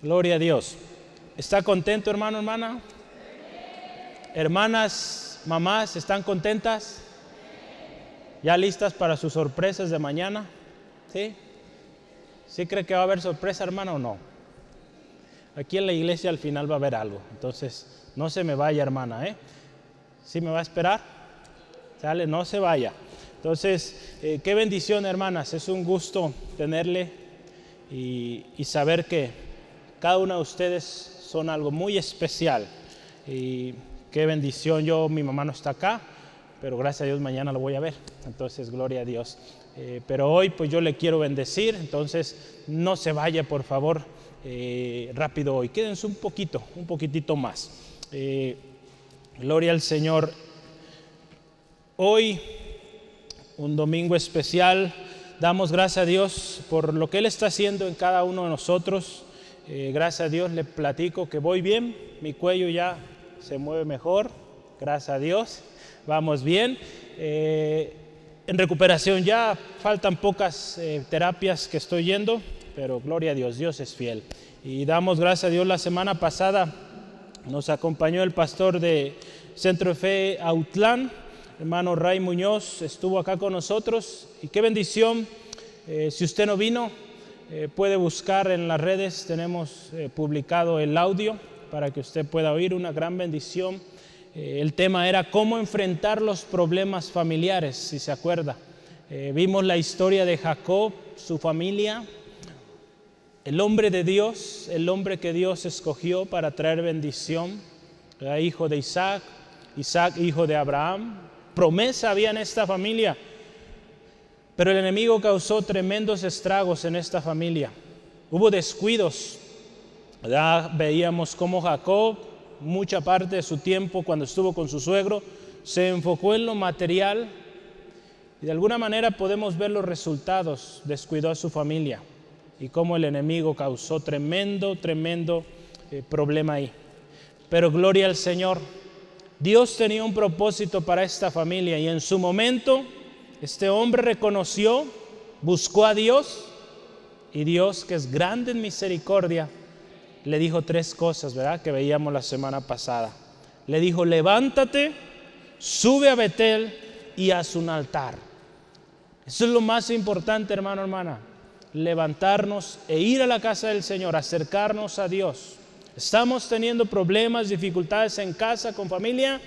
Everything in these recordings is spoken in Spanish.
Gloria a Dios. ¿Está contento, hermano, hermana? Hermanas, mamás, ¿están contentas? ¿Ya listas para sus sorpresas de mañana? ¿Sí? ¿Sí cree que va a haber sorpresa, hermano, o no? Aquí en la iglesia al final va a haber algo. Entonces, no se me vaya, hermana, ¿eh? ¿Sí me va a esperar? Sale, no se vaya. Entonces, eh, qué bendición, hermanas. Es un gusto tenerle y saber que cada una de ustedes son algo muy especial. Y qué bendición. Yo, mi mamá no está acá, pero gracias a Dios mañana lo voy a ver. Entonces, gloria a Dios. Eh, pero hoy, pues yo le quiero bendecir. Entonces, no se vaya, por favor, eh, rápido hoy. Quédense un poquito, un poquitito más. Eh, gloria al Señor. Hoy, un domingo especial, damos gracias a Dios por lo que Él está haciendo en cada uno de nosotros. Eh, gracias a Dios le platico que voy bien, mi cuello ya se mueve mejor, gracias a Dios, vamos bien. Eh, en recuperación ya faltan pocas eh, terapias que estoy yendo, pero gloria a Dios, Dios es fiel. Y damos gracias a Dios la semana pasada, nos acompañó el pastor de Centro de Fe Autlán, hermano Ray Muñoz, estuvo acá con nosotros y qué bendición. si usted no vino, eh, puede buscar en las redes, tenemos eh, publicado el audio para que usted pueda oír una gran bendición. Eh, el tema era cómo enfrentar los problemas familiares, si se acuerda. vimos la historia de Jacob, su familia, el hombre de Dios, el hombre que Dios escogió para traer bendición, hijo de Isaac, Isaac hijo de Abraham. Promesa había en esta familia pero el enemigo causó tremendos estragos en esta familia. Hubo descuidos. Ya veíamos cómo Jacob, mucha parte de su tiempo cuando estuvo con su suegro, se enfocó en lo material y de alguna manera podemos ver los resultados. Descuidó a su familia y cómo el enemigo causó tremendo, tremendo eh, problema ahí. Pero gloria al Señor. Dios tenía un propósito para esta familia y en su momento este hombre reconoció, buscó a Dios y Dios, que es grande en misericordia, le dijo tres cosas, ¿verdad? Que veíamos la semana pasada. Le dijo, levántate, sube a Betel y haz un altar. Eso es lo más importante, hermano, hermana. Levantarnos e ir a la casa del Señor, acercarnos a Dios. Estamos teniendo problemas, dificultades en casa, con familia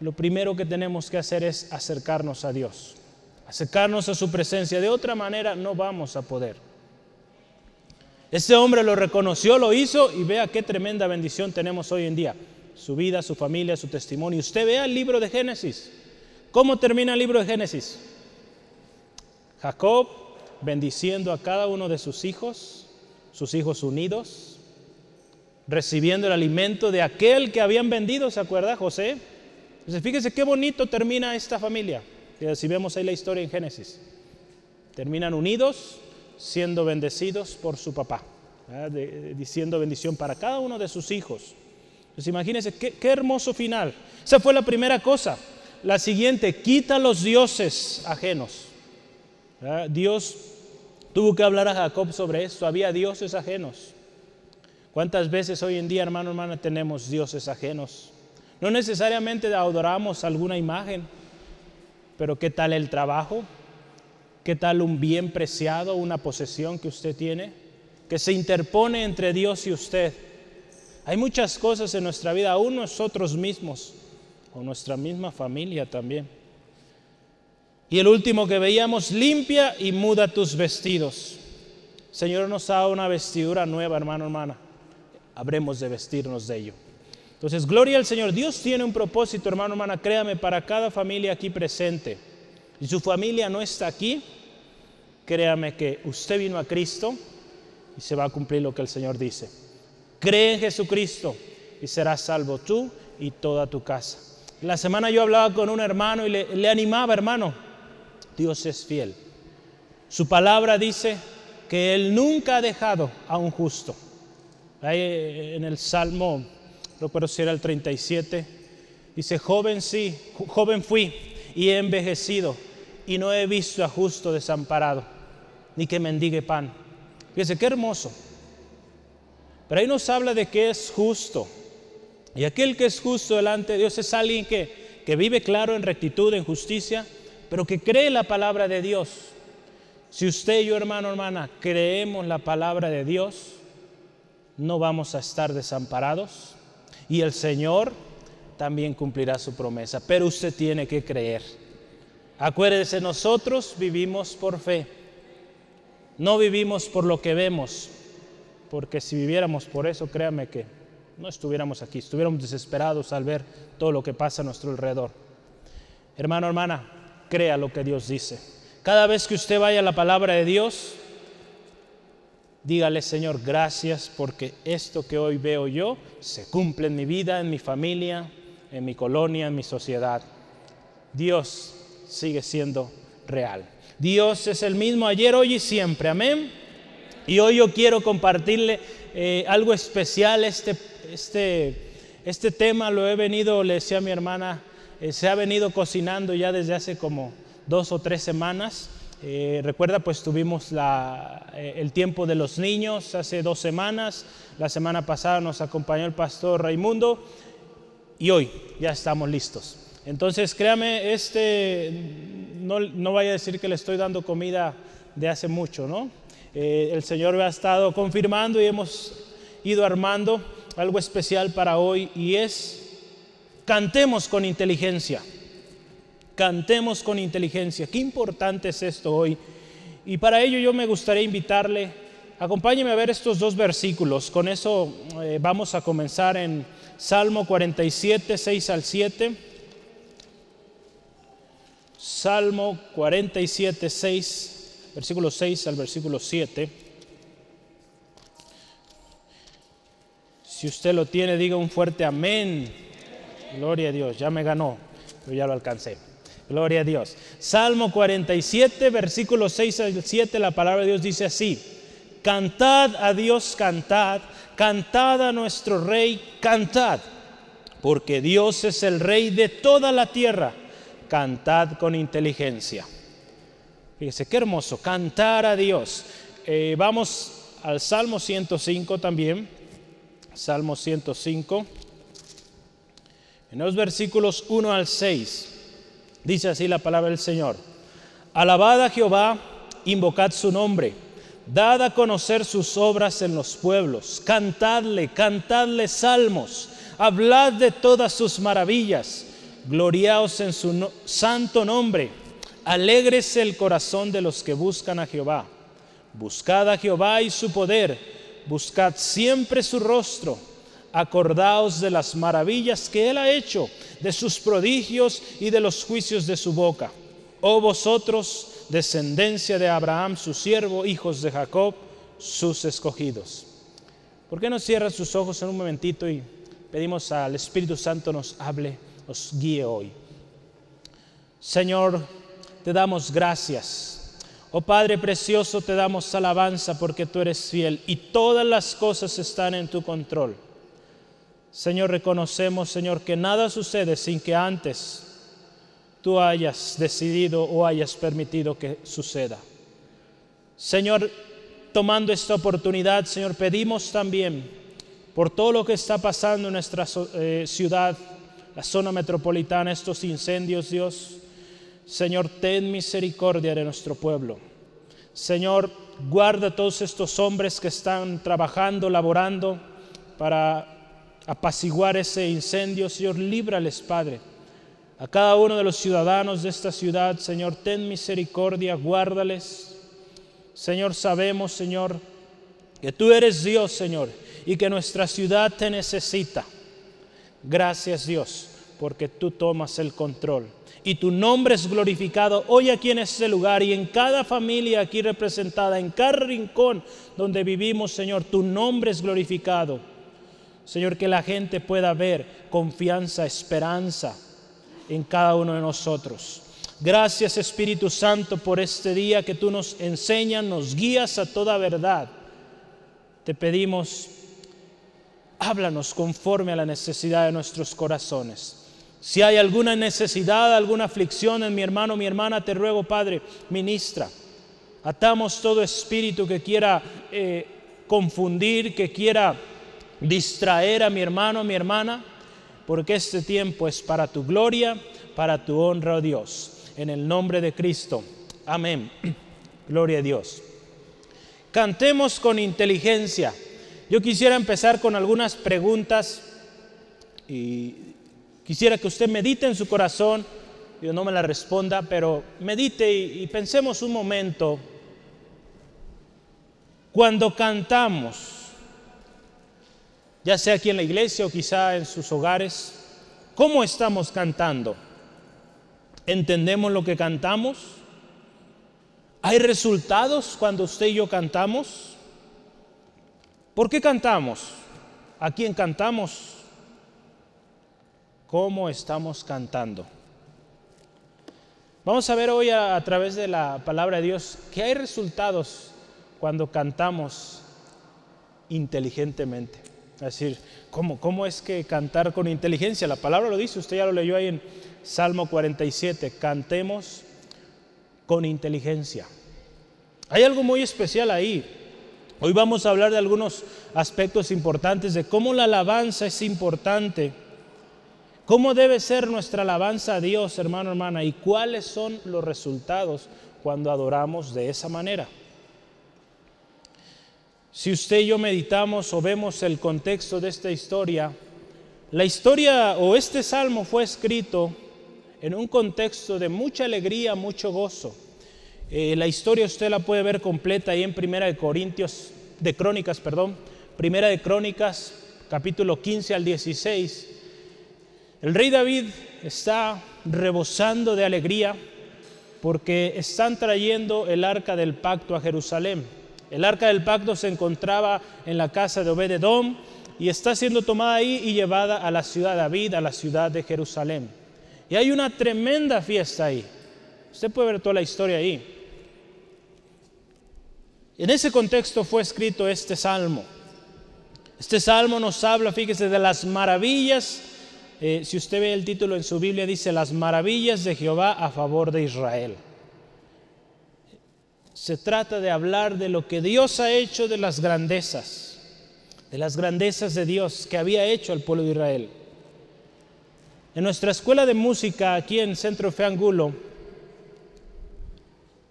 lo primero que tenemos que hacer es acercarnos a Dios, acercarnos a su presencia. De otra manera no vamos a poder. Ese hombre lo reconoció, lo hizo y vea qué tremenda bendición tenemos hoy en día. Su vida, su familia, su testimonio. Usted vea el libro de Génesis. ¿Cómo termina el libro de Génesis? Jacob bendiciendo a cada uno de sus hijos, sus hijos unidos, recibiendo el alimento de aquel que habían vendido, ¿se acuerda José? Entonces, fíjese qué bonito termina esta familia. Si vemos ahí la historia en Génesis. Terminan unidos, siendo bendecidos por su papá, diciendo bendición para cada uno de sus hijos. Entonces, imagínense qué, qué hermoso final. Esa fue la primera cosa. La siguiente, quita los dioses ajenos. Dios tuvo que hablar a Jacob sobre esto. Había dioses ajenos. ¿Cuántas veces hoy en día, hermano, hermana, tenemos dioses ajenos? No necesariamente adoramos alguna imagen, pero ¿qué tal el trabajo? ¿Qué tal un bien preciado, una posesión que usted tiene? Que se interpone entre Dios y usted. Hay muchas cosas en nuestra vida, aún nosotros mismos, o nuestra misma familia también. Y el último que veíamos, limpia y muda tus vestidos. Señor nos da una vestidura nueva, hermano, hermana. Habremos de vestirnos de ello. Entonces, gloria al Señor. Dios tiene un propósito, hermano, hermana, créame, para cada familia aquí presente. Y su familia no está aquí, créame que usted vino a Cristo y se va a cumplir lo que el Señor dice. Cree en Jesucristo y serás salvo tú y toda tu casa. La semana yo hablaba con un hermano y le, le animaba, hermano, Dios es fiel. Su palabra dice que Él nunca ha dejado a un justo. Ahí en el Salmo pero si era el 37, dice, joven sí, joven fui y he envejecido y no he visto a justo desamparado, ni que mendigue pan. Fíjese, qué hermoso. Pero ahí nos habla de que es justo. Y aquel que es justo delante de Dios es alguien que, que vive claro en rectitud, en justicia, pero que cree la palabra de Dios. Si usted y yo, hermano, hermana, creemos la palabra de Dios, no vamos a estar desamparados y el Señor también cumplirá su promesa. Pero usted tiene que creer. Acuérdese, nosotros vivimos por fe, no vivimos por lo que vemos, porque si viviéramos por eso, créame que no estuviéramos aquí, estuviéramos desesperados al ver todo lo que pasa a nuestro alrededor. Hermano, hermana, crea lo que Dios dice. Cada vez que usted vaya a la palabra de Dios, dígale, Señor, gracias porque esto que hoy veo yo se cumple en mi vida, en mi familia, en mi colonia, en mi sociedad. Dios sigue siendo real. Dios es el mismo ayer, hoy y siempre. Amén. Y hoy yo quiero compartirle eh, algo especial. Este, este, este tema lo he venido, le decía a mi hermana, eh, se ha venido cocinando ya desde hace como dos o tres semanas. Eh, recuerda, pues tuvimos eh, el tiempo de los niños hace dos semanas. La semana pasada nos acompañó el pastor Raimundo y hoy ya estamos listos. Entonces, créame, este, no, no vaya a decir que le estoy dando comida de hace mucho, ¿no? el Señor me ha estado confirmando y hemos ido armando algo especial para hoy y es Cantemos con inteligencia. Cantemos con inteligencia. Qué importante es esto hoy. Y para ello yo me gustaría invitarle, acompáñeme a ver estos dos versículos. Con eso eh, vamos a comenzar en Salmo 47, 6 al 7. Salmo 47, 6, versículo 6 al versículo 7. Si usted lo tiene, diga un fuerte amén. Gloria a Dios, ya me ganó, pero ya lo alcancé. Gloria a Dios. Salmo 47, versículo 6 al 7, la palabra de Dios dice así. Cantad a Dios, cantad, cantad a nuestro Rey, cantad, porque Dios es el Rey de toda la tierra. Cantad con inteligencia. Fíjese, qué hermoso, cantar a Dios. Eh, vamos al Salmo 105 también. Salmo 105. En los versículos 1 al 6 dice así la palabra del Señor. Alabad a Jehová, invocad su nombre, dad a conocer sus obras en los pueblos, cantadle, cantadle salmos, hablad de todas sus maravillas, gloriaos en su santo nombre, alégrese el corazón de los que buscan a Jehová. Buscad a Jehová y su poder, buscad siempre su rostro acordaos de las maravillas que Él ha hecho, de sus prodigios y de los juicios de su boca. Oh vosotros, descendencia de Abraham, su siervo, hijos de Jacob, sus escogidos. ¿Por qué no cierra sus ojos en un momentito y pedimos al Espíritu Santo nos hable, nos guíe hoy? Señor, te damos gracias. Oh Padre precioso, te damos alabanza porque tú eres fiel y todas las cosas están en tu control. Señor, reconocemos, Señor, que nada sucede sin que antes tú hayas decidido o hayas permitido que suceda. Señor, tomando esta oportunidad, Señor, pedimos también por todo lo que está pasando en nuestra eh, ciudad, la zona metropolitana, estos incendios, Dios. Señor, ten misericordia de nuestro pueblo. Señor, guarda a todos estos hombres que están trabajando, laborando para apaciguar ese incendio, Señor, líbrales, Padre. A cada uno de los ciudadanos de esta ciudad, Señor, ten misericordia, guárdales. Señor, sabemos, Señor, que tú eres Dios, Señor, y que nuestra ciudad te necesita. Gracias, Dios, porque tú tomas el control. Y tu nombre es glorificado hoy aquí en este lugar y en cada familia aquí representada, en cada rincón donde vivimos, Señor, tu nombre es glorificado. Señor, que la gente pueda ver confianza, esperanza en cada uno de nosotros. Gracias Espíritu Santo por este día que tú nos enseñas, nos guías a toda verdad. Te pedimos, háblanos conforme a la necesidad de nuestros corazones. Si hay alguna necesidad, alguna aflicción en mi hermano, mi hermana, te ruego, Padre, ministra. Atamos todo espíritu que quiera eh, confundir, que quiera distraer a mi hermano, mi hermana, porque este tiempo es para tu gloria, para tu honra, oh Dios. En el nombre de Cristo. Amén. Gloria a Dios. Cantemos con inteligencia. Yo quisiera empezar con algunas preguntas y quisiera que usted medite en su corazón. Yo no me la responda, pero medite y pensemos un momento. Cuando cantamos, ya sea aquí en la iglesia o quizá en sus hogares, ¿cómo estamos cantando? ¿Entendemos lo que cantamos? ¿Hay resultados cuando usted y yo cantamos? ¿Por qué cantamos? ¿A quién cantamos? ¿Cómo estamos cantando? Vamos a ver hoy a, través de la palabra de Dios que hay resultados cuando cantamos inteligentemente. Es decir, ¿cómo, ¿cómo es que cantar con inteligencia? La palabra lo dice, usted ya lo leyó ahí en Salmo 47, cantemos con inteligencia. Hay algo muy especial ahí. Hoy vamos a hablar de algunos aspectos importantes de cómo la alabanza es importante, cómo debe ser nuestra alabanza a Dios, hermano, hermana, y cuáles son los resultados cuando adoramos de esa manera. Si usted y yo meditamos o vemos el contexto de esta historia, la historia o este salmo fue escrito en un contexto de mucha alegría, mucho gozo. Eh, la historia usted la puede ver completa ahí en Primera de Corintios, de Crónicas, perdón, Primera de Crónicas, capítulo 15 al 16. El rey David está rebosando de alegría porque están trayendo el arca del pacto a Jerusalén. El arca del pacto se encontraba en la casa de Obededom y está siendo tomada ahí y llevada a la ciudad de David, a la ciudad de Jerusalén. Y hay una tremenda fiesta ahí. Usted puede ver toda la historia ahí. En ese contexto fue escrito este salmo. Este salmo nos habla, fíjese, de las maravillas. Eh, si usted ve el título en su Biblia, dice las maravillas de Jehová a favor de Israel. Se trata de hablar de lo que Dios ha hecho, de las grandezas, de las grandezas de Dios que había hecho al pueblo de Israel. En nuestra escuela de música aquí en Centro Fe Angulo,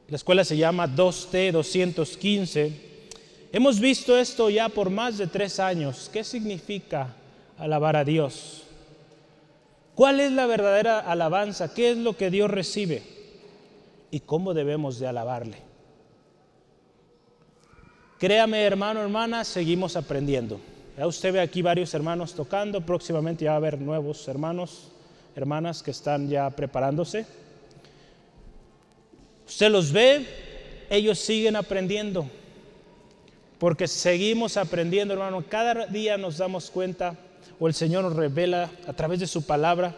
la escuela se llama 2T 215, hemos visto esto ya por más de tres años. ¿Qué significa alabar a Dios? ¿Cuál es la verdadera alabanza? ¿Qué es lo que Dios recibe? ¿Y cómo debemos de alabarle? Créame, hermano, hermana, seguimos aprendiendo. Ya usted ve aquí varios hermanos tocando, próximamente ya va a haber nuevos hermanos, hermanas que están ya preparándose. Usted los ve, ellos siguen aprendiendo, porque seguimos aprendiendo, hermano. Cada día nos damos cuenta, o el Señor nos revela a través de su palabra,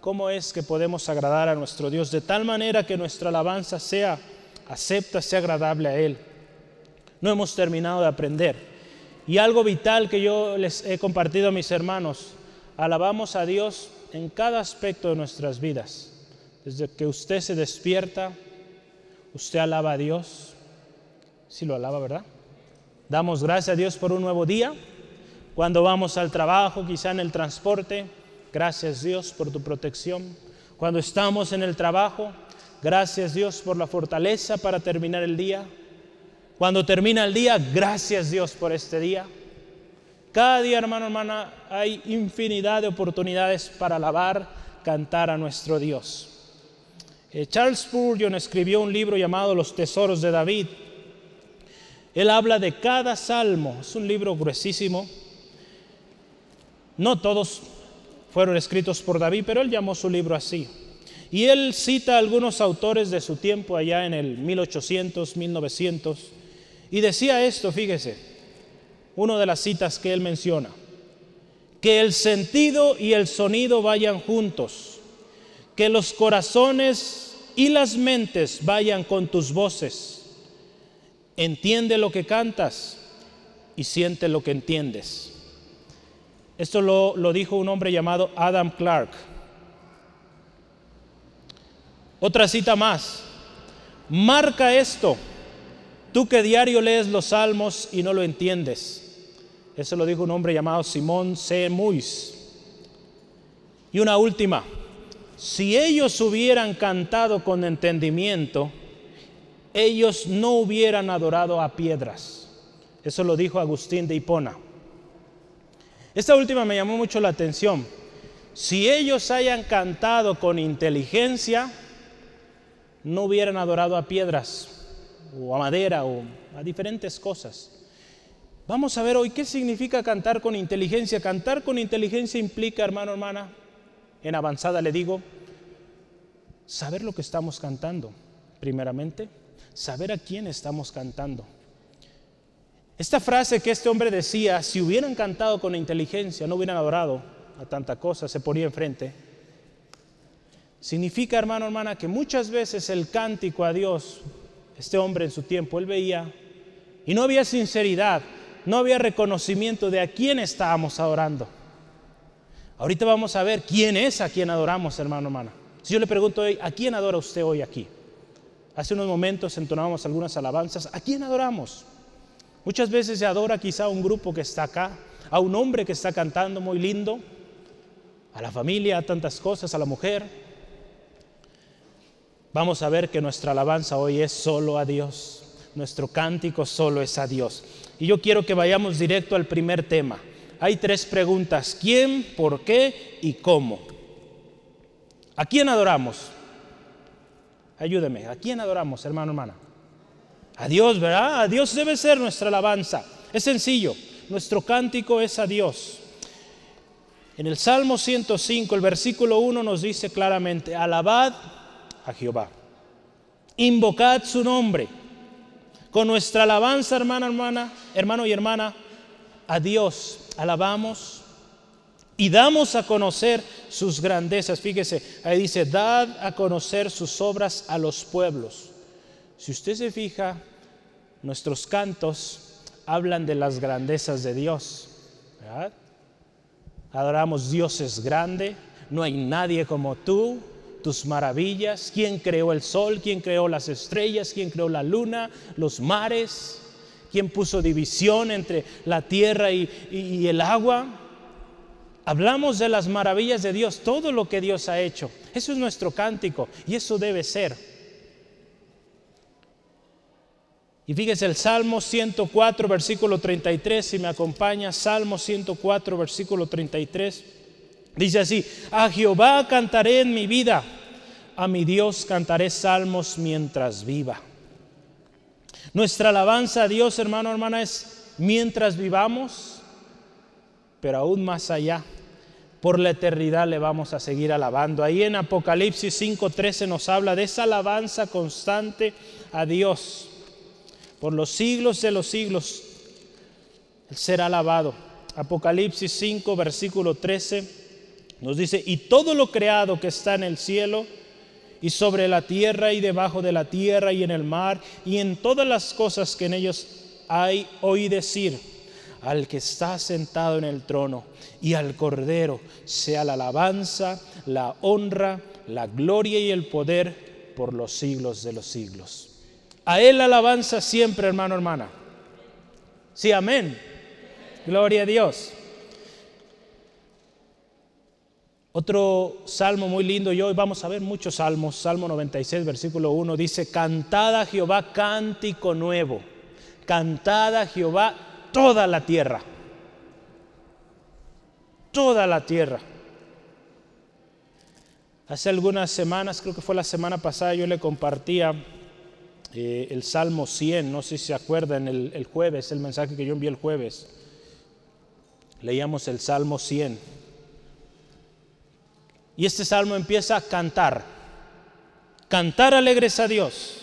cómo es que podemos agradar a nuestro Dios, de tal manera que nuestra alabanza sea acepta, sea agradable a Él no hemos terminado de aprender. Y algo vital que yo les he compartido a mis hermanos, alabamos a Dios en cada aspecto de nuestras vidas. Desde que usted se despierta, usted alaba a Dios. Si lo alaba, ¿verdad? Damos gracias a Dios por un nuevo día. Cuando vamos al trabajo, quizá en el transporte, gracias Dios por tu protección. Cuando estamos en el trabajo, gracias Dios por la fortaleza para terminar el día. Cuando termina el día, gracias Dios por este día. Cada día, hermano, hermana, hay infinidad de oportunidades para alabar, cantar a nuestro Dios. Eh, Charles Spurgeon escribió un libro llamado Los Tesoros de David. Él habla de cada salmo, es un libro gruesísimo. No todos fueron escritos por David, pero él llamó su libro así. Y él cita a algunos autores de su tiempo allá en el 1800, 1900 y decía esto, fíjese, una de las citas que él menciona, que el sentido y el sonido vayan juntos, que los corazones y las mentes vayan con tus voces. Entiende lo que cantas y siente lo que entiendes. Esto lo, lo dijo un hombre llamado Adam Clark. Otra cita más. Marca esto Tú que diario lees los salmos y no lo entiendes, Eso lo dijo un hombre llamado Simón C. Muis. Y una última, si ellos hubieran cantado con entendimiento, ellos no hubieran adorado a piedras. Eso lo dijo Agustín de Hipona. Esta última me llamó mucho la atención. Si ellos hayan cantado con inteligencia, no hubieran adorado a piedras o a madera o a diferentes cosas. Vamos a ver hoy qué significa cantar con inteligencia. Cantar con inteligencia implica, hermano, hermana, en avanzada le digo, saber lo que estamos cantando, primeramente, saber a quién estamos cantando. Esta frase que este hombre decía, si hubieran cantado con inteligencia, no hubieran adorado a tanta cosa, se ponía enfrente. Significa, hermano, hermana, que muchas veces el cántico a Dios, este hombre en su tiempo, él veía, y no había sinceridad, no había reconocimiento de a quién estábamos adorando. Ahorita vamos a ver quién es a quien adoramos, hermano, hermana. Si yo le pregunto hoy, ¿a quién adora usted hoy aquí? Hace unos momentos entonábamos algunas alabanzas. ¿A quién adoramos? Muchas veces se adora quizá a un grupo que está acá, a un hombre que está cantando muy lindo, a la familia, a tantas cosas, a la mujer. Vamos a ver que nuestra alabanza hoy es solo a Dios. Nuestro cántico solo es a Dios. Y yo quiero que vayamos directo al primer tema. Hay tres preguntas. ¿Quién, por qué y cómo? ¿A quién adoramos? Ayúdeme. ¿A quién adoramos, hermano, hermana? A Dios, ¿verdad? A Dios debe ser nuestra alabanza. Es sencillo. Nuestro cántico es a Dios. En el Salmo 105, el versículo 1 nos dice claramente, alabad a Jehová. Invocad su nombre con nuestra alabanza, hermana, hermana, hermano y hermana, a Dios alabamos y damos a conocer sus grandezas. Fíjese, ahí dice, dad a conocer sus obras a los pueblos. Si usted se fija, nuestros cantos hablan de las grandezas de Dios. Adoramos Dios es grande, no hay nadie como tú, tus maravillas, quién creó el sol, quién creó las estrellas, quién creó la luna, los mares, quién puso división entre la tierra y, el agua. Hablamos de las maravillas de Dios, todo lo que Dios ha hecho. Eso es nuestro cántico y eso debe ser. Y fíjese el Salmo 104, versículo 33, si me acompaña, Salmo 104, versículo 33. Dice así, a Jehová cantaré en mi vida, a mi Dios cantaré salmos mientras viva. Nuestra alabanza a Dios, hermano, hermana, es mientras vivamos, pero aún más allá, por la eternidad le vamos a seguir alabando. Ahí en Apocalipsis 5:13 nos habla de esa alabanza constante a Dios. Por los siglos de los siglos, el ser alabado. Apocalipsis 5, versículo 13 nos dice, y todo lo creado que está en el cielo y sobre la tierra y debajo de la tierra y en el mar y en todas las cosas que en ellos hay, oí decir, al que está sentado en el trono y al Cordero sea la alabanza, la honra, la gloria y el poder por los siglos de los siglos. A Él la alabanza siempre, hermano, hermana. Sí, amén. Gloria a Dios. Otro salmo muy lindo y hoy vamos a ver muchos salmos. Salmo 96, versículo 1 dice, cantada a Jehová cántico nuevo, cantada a Jehová toda la tierra, toda la tierra. Hace algunas semanas, creo que fue la semana pasada, yo le compartía eh, el Salmo 100, no sé si se acuerdan, el, el jueves, el mensaje que yo envié el jueves. Leíamos el Salmo 100. Y este salmo empieza a cantar. Cantar alegres a Dios.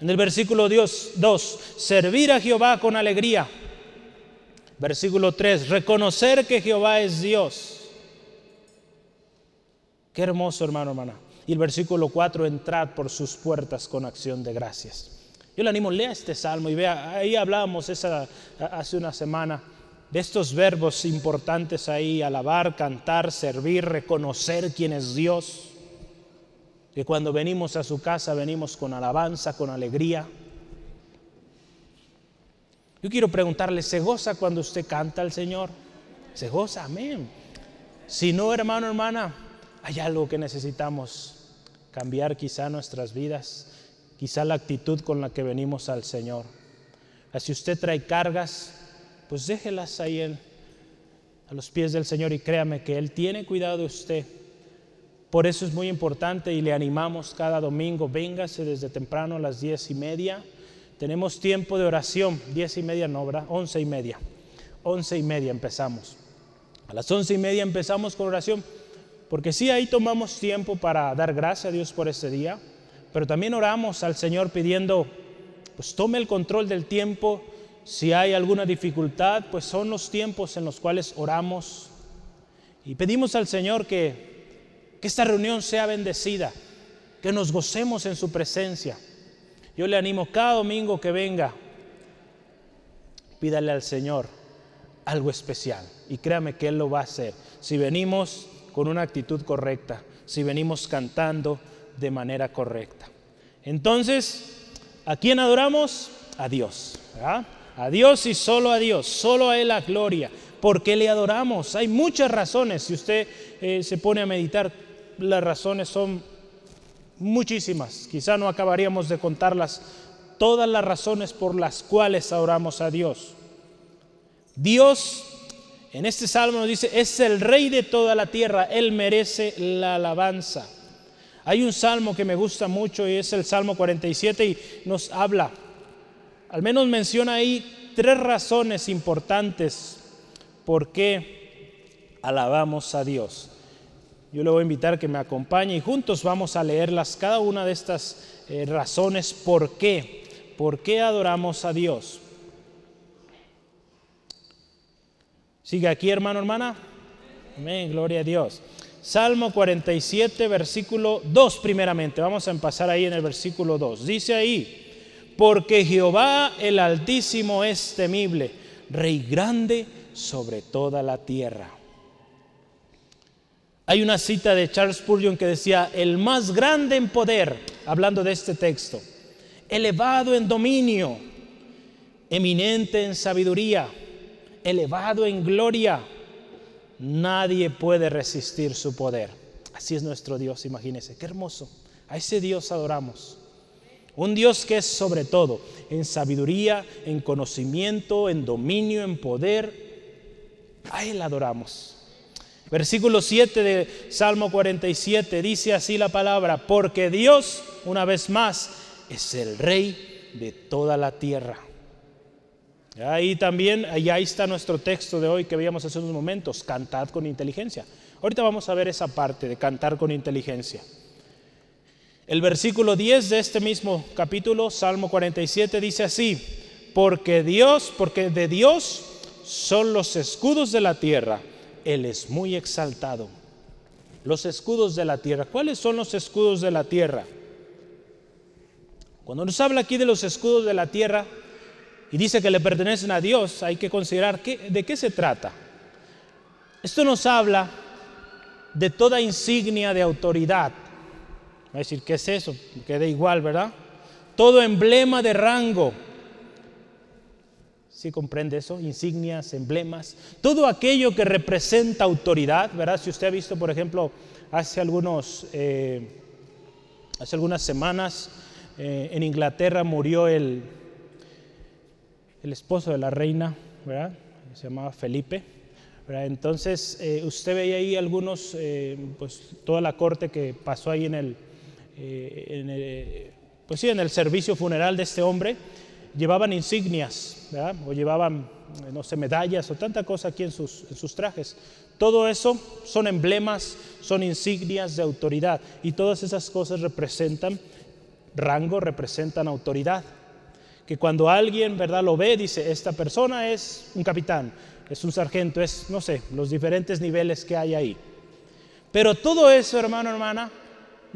En el versículo 2, servir a Jehová con alegría. Versículo 3, reconocer que Jehová es Dios. Qué hermoso, hermano, hermana. Y el versículo 4, entrar por sus puertas con acción de gracias. Yo le animo, lea este salmo y vea, ahí hablábamos esa, hace una semana de estos verbos importantes ahí, alabar, cantar, servir, reconocer quién es Dios. Que cuando venimos a su casa venimos con alabanza, con alegría. Yo quiero preguntarle, ¿se goza cuando usted canta al Señor? Se goza, amén. Si no, hermano, hermana, hay algo que necesitamos cambiar quizá nuestras vidas, quizá la actitud con la que venimos al Señor. Si usted trae cargas, pues déjelas ahí a los pies del Señor y créame que Él tiene cuidado de usted. Por eso es muy importante y le animamos cada domingo, véngase desde temprano a las diez y media. Tenemos tiempo de oración, diez y media no, ¿verdad? Once y media. Once y media empezamos. A las once y media empezamos con oración, porque sí, ahí tomamos tiempo para dar gracias a Dios por este día, pero también oramos al Señor pidiendo, pues tome el control del tiempo. Si hay alguna dificultad, pues son los tiempos en los cuales oramos y pedimos al Señor que que esta reunión sea bendecida, que nos gocemos en su presencia. Yo le animo cada domingo que venga, pídale al Señor algo especial y créame que Él lo va a hacer. Si venimos con una actitud correcta, si venimos cantando de manera correcta. Entonces, ¿a quién adoramos? A Dios. A Dios y solo a Dios, solo a Él la gloria. ¿Por qué le adoramos? Hay muchas razones. Si usted eh, se pone a meditar, las razones son muchísimas. Quizá no acabaríamos de contarlas todas las razones por las cuales adoramos a Dios. Dios en este salmo nos dice, es el rey de toda la tierra, Él merece la alabanza. Hay un salmo que me gusta mucho y es el Salmo 47 y nos habla, al menos menciona ahí tres razones importantes por qué alabamos a Dios. Yo le voy a invitar a que me acompañe y juntos vamos a leerlas, cada una de estas eh, razones por qué, por qué adoramos a Dios. Sigue aquí, hermano, hermana. Amén, gloria a Dios. Salmo 47, versículo 2 primeramente. Vamos a empezar ahí en el versículo 2. Dice ahí, porque Jehová el Altísimo es temible, Rey grande sobre toda la tierra. Hay una cita de Charles Spurgeon que decía, el más grande en poder, hablando de este texto, elevado en dominio, eminente en sabiduría, elevado en gloria, nadie puede resistir su poder. Así es nuestro Dios, imagínense, qué hermoso. A ese Dios adoramos. Un Dios que es sobre todo, en sabiduría, en conocimiento, en dominio, en poder. A Él adoramos. Versículo 7 de Salmo 47 dice así la palabra, porque Dios, una vez más, es el rey de toda la tierra. Ahí también, ahí está nuestro texto de hoy que veíamos hace unos momentos, cantad con inteligencia. Ahorita vamos a ver esa parte de cantar con inteligencia. El versículo 10 de este mismo capítulo, Salmo 47, dice así, porque Dios, porque de Dios son los escudos de la tierra él es muy exaltado. Los escudos de la tierra. ¿Cuáles son los escudos de la tierra? Cuando nos habla aquí de los escudos de la tierra y dice que le pertenecen a Dios, hay que considerar de qué se trata. Esto nos habla de toda insignia de autoridad. Va decir, ¿qué es eso? Queda igual, ¿verdad? Todo emblema de rango, ¿Sí comprende eso? Insignias, emblemas, todo aquello que representa autoridad, ¿verdad? Si usted ha visto, por ejemplo, hace, algunos, eh, hace algunas semanas eh, en Inglaterra murió el, el esposo de la reina, ¿verdad? Se llamaba Felipe. Entonces, eh, usted veía ahí algunos, pues toda la corte que pasó ahí en el, en el, pues sí, en el servicio funeral de este hombre llevaban insignias, o llevaban, no sé, medallas o tanta cosa aquí en sus, en sus trajes. Todo eso son emblemas, son insignias de autoridad y todas esas cosas representan rango, representan autoridad. Que cuando alguien, ¿verdad?, lo ve, dice, esta persona es un capitán, es un sargento, es, no sé, los diferentes niveles que hay ahí. Pero todo eso, hermano, hermana,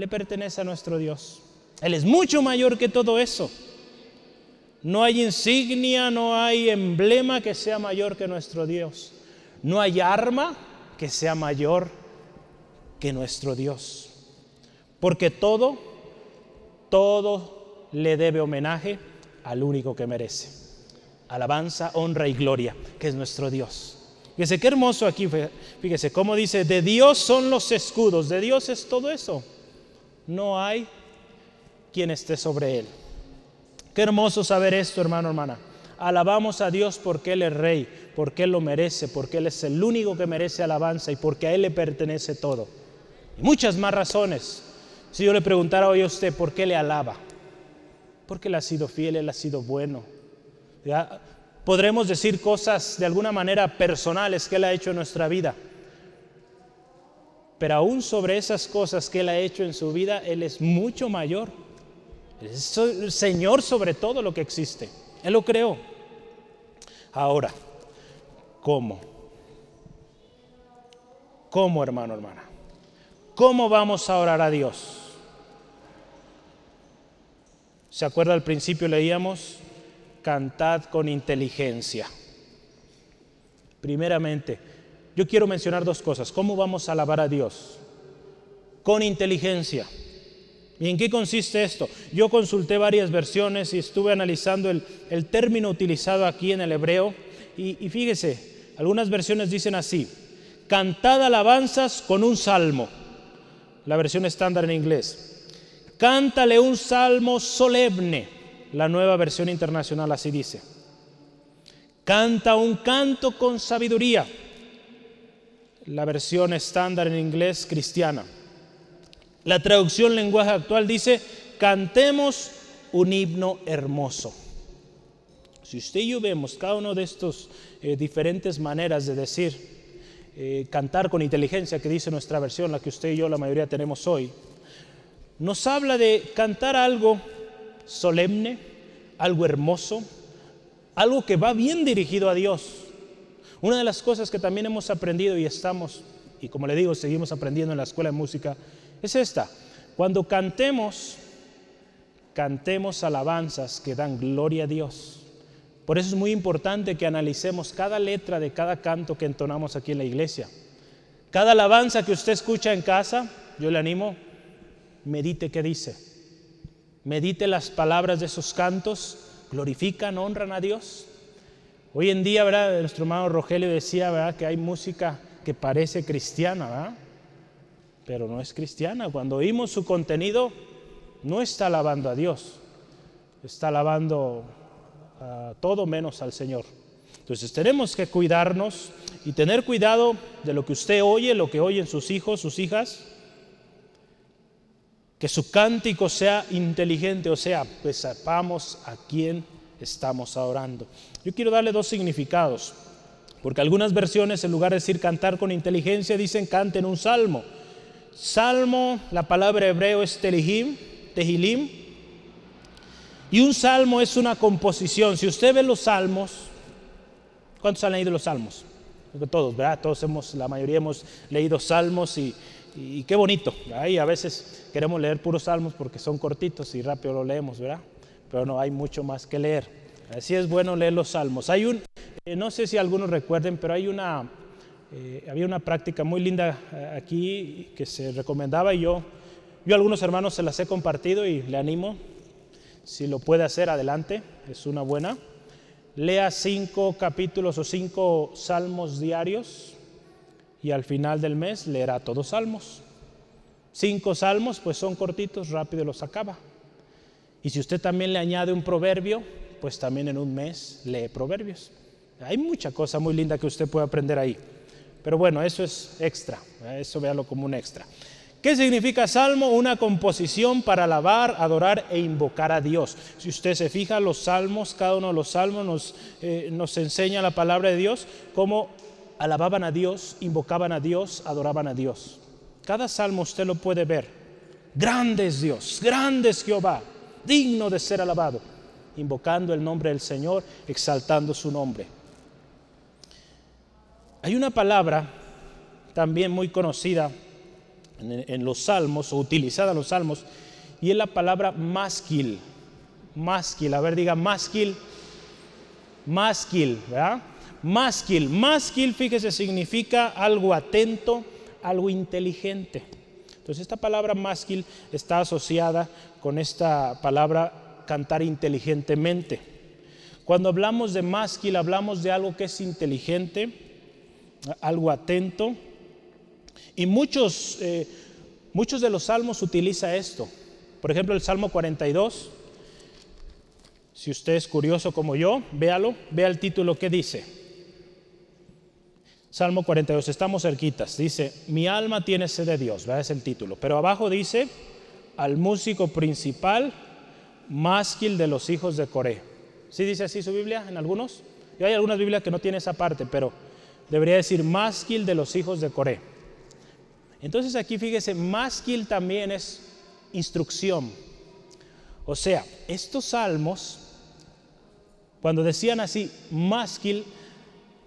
le pertenece a nuestro Dios. Él es mucho mayor que todo eso. No hay insignia, no hay emblema que sea mayor que nuestro Dios. No hay arma que sea mayor que nuestro Dios. Porque todo, todo le debe homenaje al único que merece. alabanza, honra y gloria, que es nuestro Dios. Fíjese qué hermoso aquí, fíjese cómo dice, de Dios son los escudos, de Dios es todo eso. No hay quien esté sobre él. Qué hermoso saber esto, hermano, hermana. Alabamos a Dios porque Él es rey, porque Él lo merece, porque Él es el único que merece alabanza y porque a Él le pertenece todo. Y muchas más razones. Si yo le preguntara hoy a usted por qué le alaba, porque Él ha sido fiel, Él ha sido bueno. Podremos decir cosas de alguna manera personales que Él ha hecho en nuestra vida. Pero aún sobre esas cosas que Él ha hecho en su vida, Él es mucho mayor. Es el Señor sobre todo lo que existe. Él lo creó. Ahora, ¿cómo? ¿Cómo, hermano, hermana? ¿Cómo vamos a orar a Dios? ¿Se acuerda al principio leíamos? Cantad con inteligencia. Primeramente, yo quiero mencionar dos cosas. ¿Cómo vamos a alabar a Dios? Con inteligencia. ¿Y en qué consiste esto? Yo consulté varias versiones y estuve analizando el, término utilizado aquí en el hebreo. Y, y fíjese, algunas versiones dicen así, cantad alabanzas con un salmo. La versión estándar en inglés. Cántale un salmo solemne. La nueva versión internacional así dice. Canta un canto con sabiduría. La versión estándar en inglés cristiana. La traducción lenguaje actual dice, cantemos un himno hermoso. Si usted y yo vemos cada uno de estos eh, diferentes maneras de decir, eh, cantar con inteligencia, que dice nuestra versión, la que usted y yo la mayoría tenemos hoy, nos habla de cantar algo solemne, algo hermoso, algo que va bien dirigido a Dios. Una de las cosas que también hemos aprendido y estamos, y como le digo, seguimos aprendiendo en la escuela de música, es esta. Cuando cantemos, cantemos alabanzas que dan gloria a Dios. Por eso es muy importante que analicemos cada letra de cada canto que entonamos aquí en la iglesia. Cada alabanza que usted escucha en casa, yo le animo, medite qué dice. Medite las palabras de esos cantos, glorifican, honran a Dios. Hoy en día, ¿verdad? Nuestro hermano Rogelio decía, ¿verdad? Que hay música que parece cristiana, ¿verdad? Pero no es cristiana. Cuando oímos su contenido, no está alabando a Dios, está alabando a todo menos al Señor. Entonces tenemos que cuidarnos y tener cuidado de lo que usted oye, lo que oyen sus hijos, sus hijas, que su cántico sea inteligente, o sea, pues sepamos a quién estamos adorando. Yo quiero darle dos significados, porque algunas versiones en lugar de decir cantar con inteligencia dicen canten un salmo. Salmo, la palabra hebreo es telihim, tehilim, y un salmo es una composición. Si usted ve los salmos, ¿cuántos han leído los salmos? Todos, ¿verdad? Todos hemos, la mayoría hemos leído salmos y, y qué bonito. Ahí a veces queremos leer puros salmos porque son cortitos y rápido lo leemos, ¿verdad? Pero no hay mucho más que leer. Así es bueno leer los salmos. Hay un, eh, no sé si algunos recuerden, pero hay una, eh, había una práctica muy linda eh, aquí que se recomendaba y yo, yo a algunos hermanos se las he compartido y le animo, si lo puede hacer, adelante, es una buena. Lea cinco capítulos o cinco salmos diarios y al final del mes leerá todos salmos. Cinco salmos, pues son cortitos, rápido los acaba. Y si usted también le añade un proverbio, pues también en un mes lee proverbios. Hay mucha cosa muy linda que usted puede aprender ahí. Pero bueno, eso es extra, eso véalo como un extra. ¿Qué significa salmo? Una composición para alabar, adorar e invocar a Dios. Si usted se fija, los salmos, cada uno de los salmos nos, eh, nos enseña la palabra de Dios, cómo alababan a Dios, invocaban a Dios, adoraban a Dios. Cada salmo usted lo puede ver. Grande es Dios, grande es Jehová, digno de ser alabado, invocando el nombre del Señor, exaltando su nombre. Hay una palabra también muy conocida en, los salmos o utilizada en los salmos y es la palabra másquil. Másquil, a ver, diga másquil, másquil, ¿verdad? Másquil, másquil, fíjese, significa algo atento, algo inteligente. Entonces esta palabra másquil está asociada con esta palabra cantar inteligentemente. Cuando hablamos de másquil, hablamos de algo que es inteligente, algo atento. Y muchos, eh, muchos de los salmos utiliza esto. Por ejemplo, el Salmo 42. Si usted es curioso como yo, véalo, vea el título que dice. Salmo 42, estamos cerquitas. Dice, mi alma tiene sed de Dios, ¿verdad? es el título. Pero abajo dice, al músico principal, másquil de los hijos de Coré. ¿Sí dice así su Biblia en algunos? Y hay algunas Biblias que no tienen esa parte, pero debería decir másquil de los hijos de Coré. Entonces aquí fíjese, másquil también es instrucción. O sea, estos salmos, cuando decían así, másquil,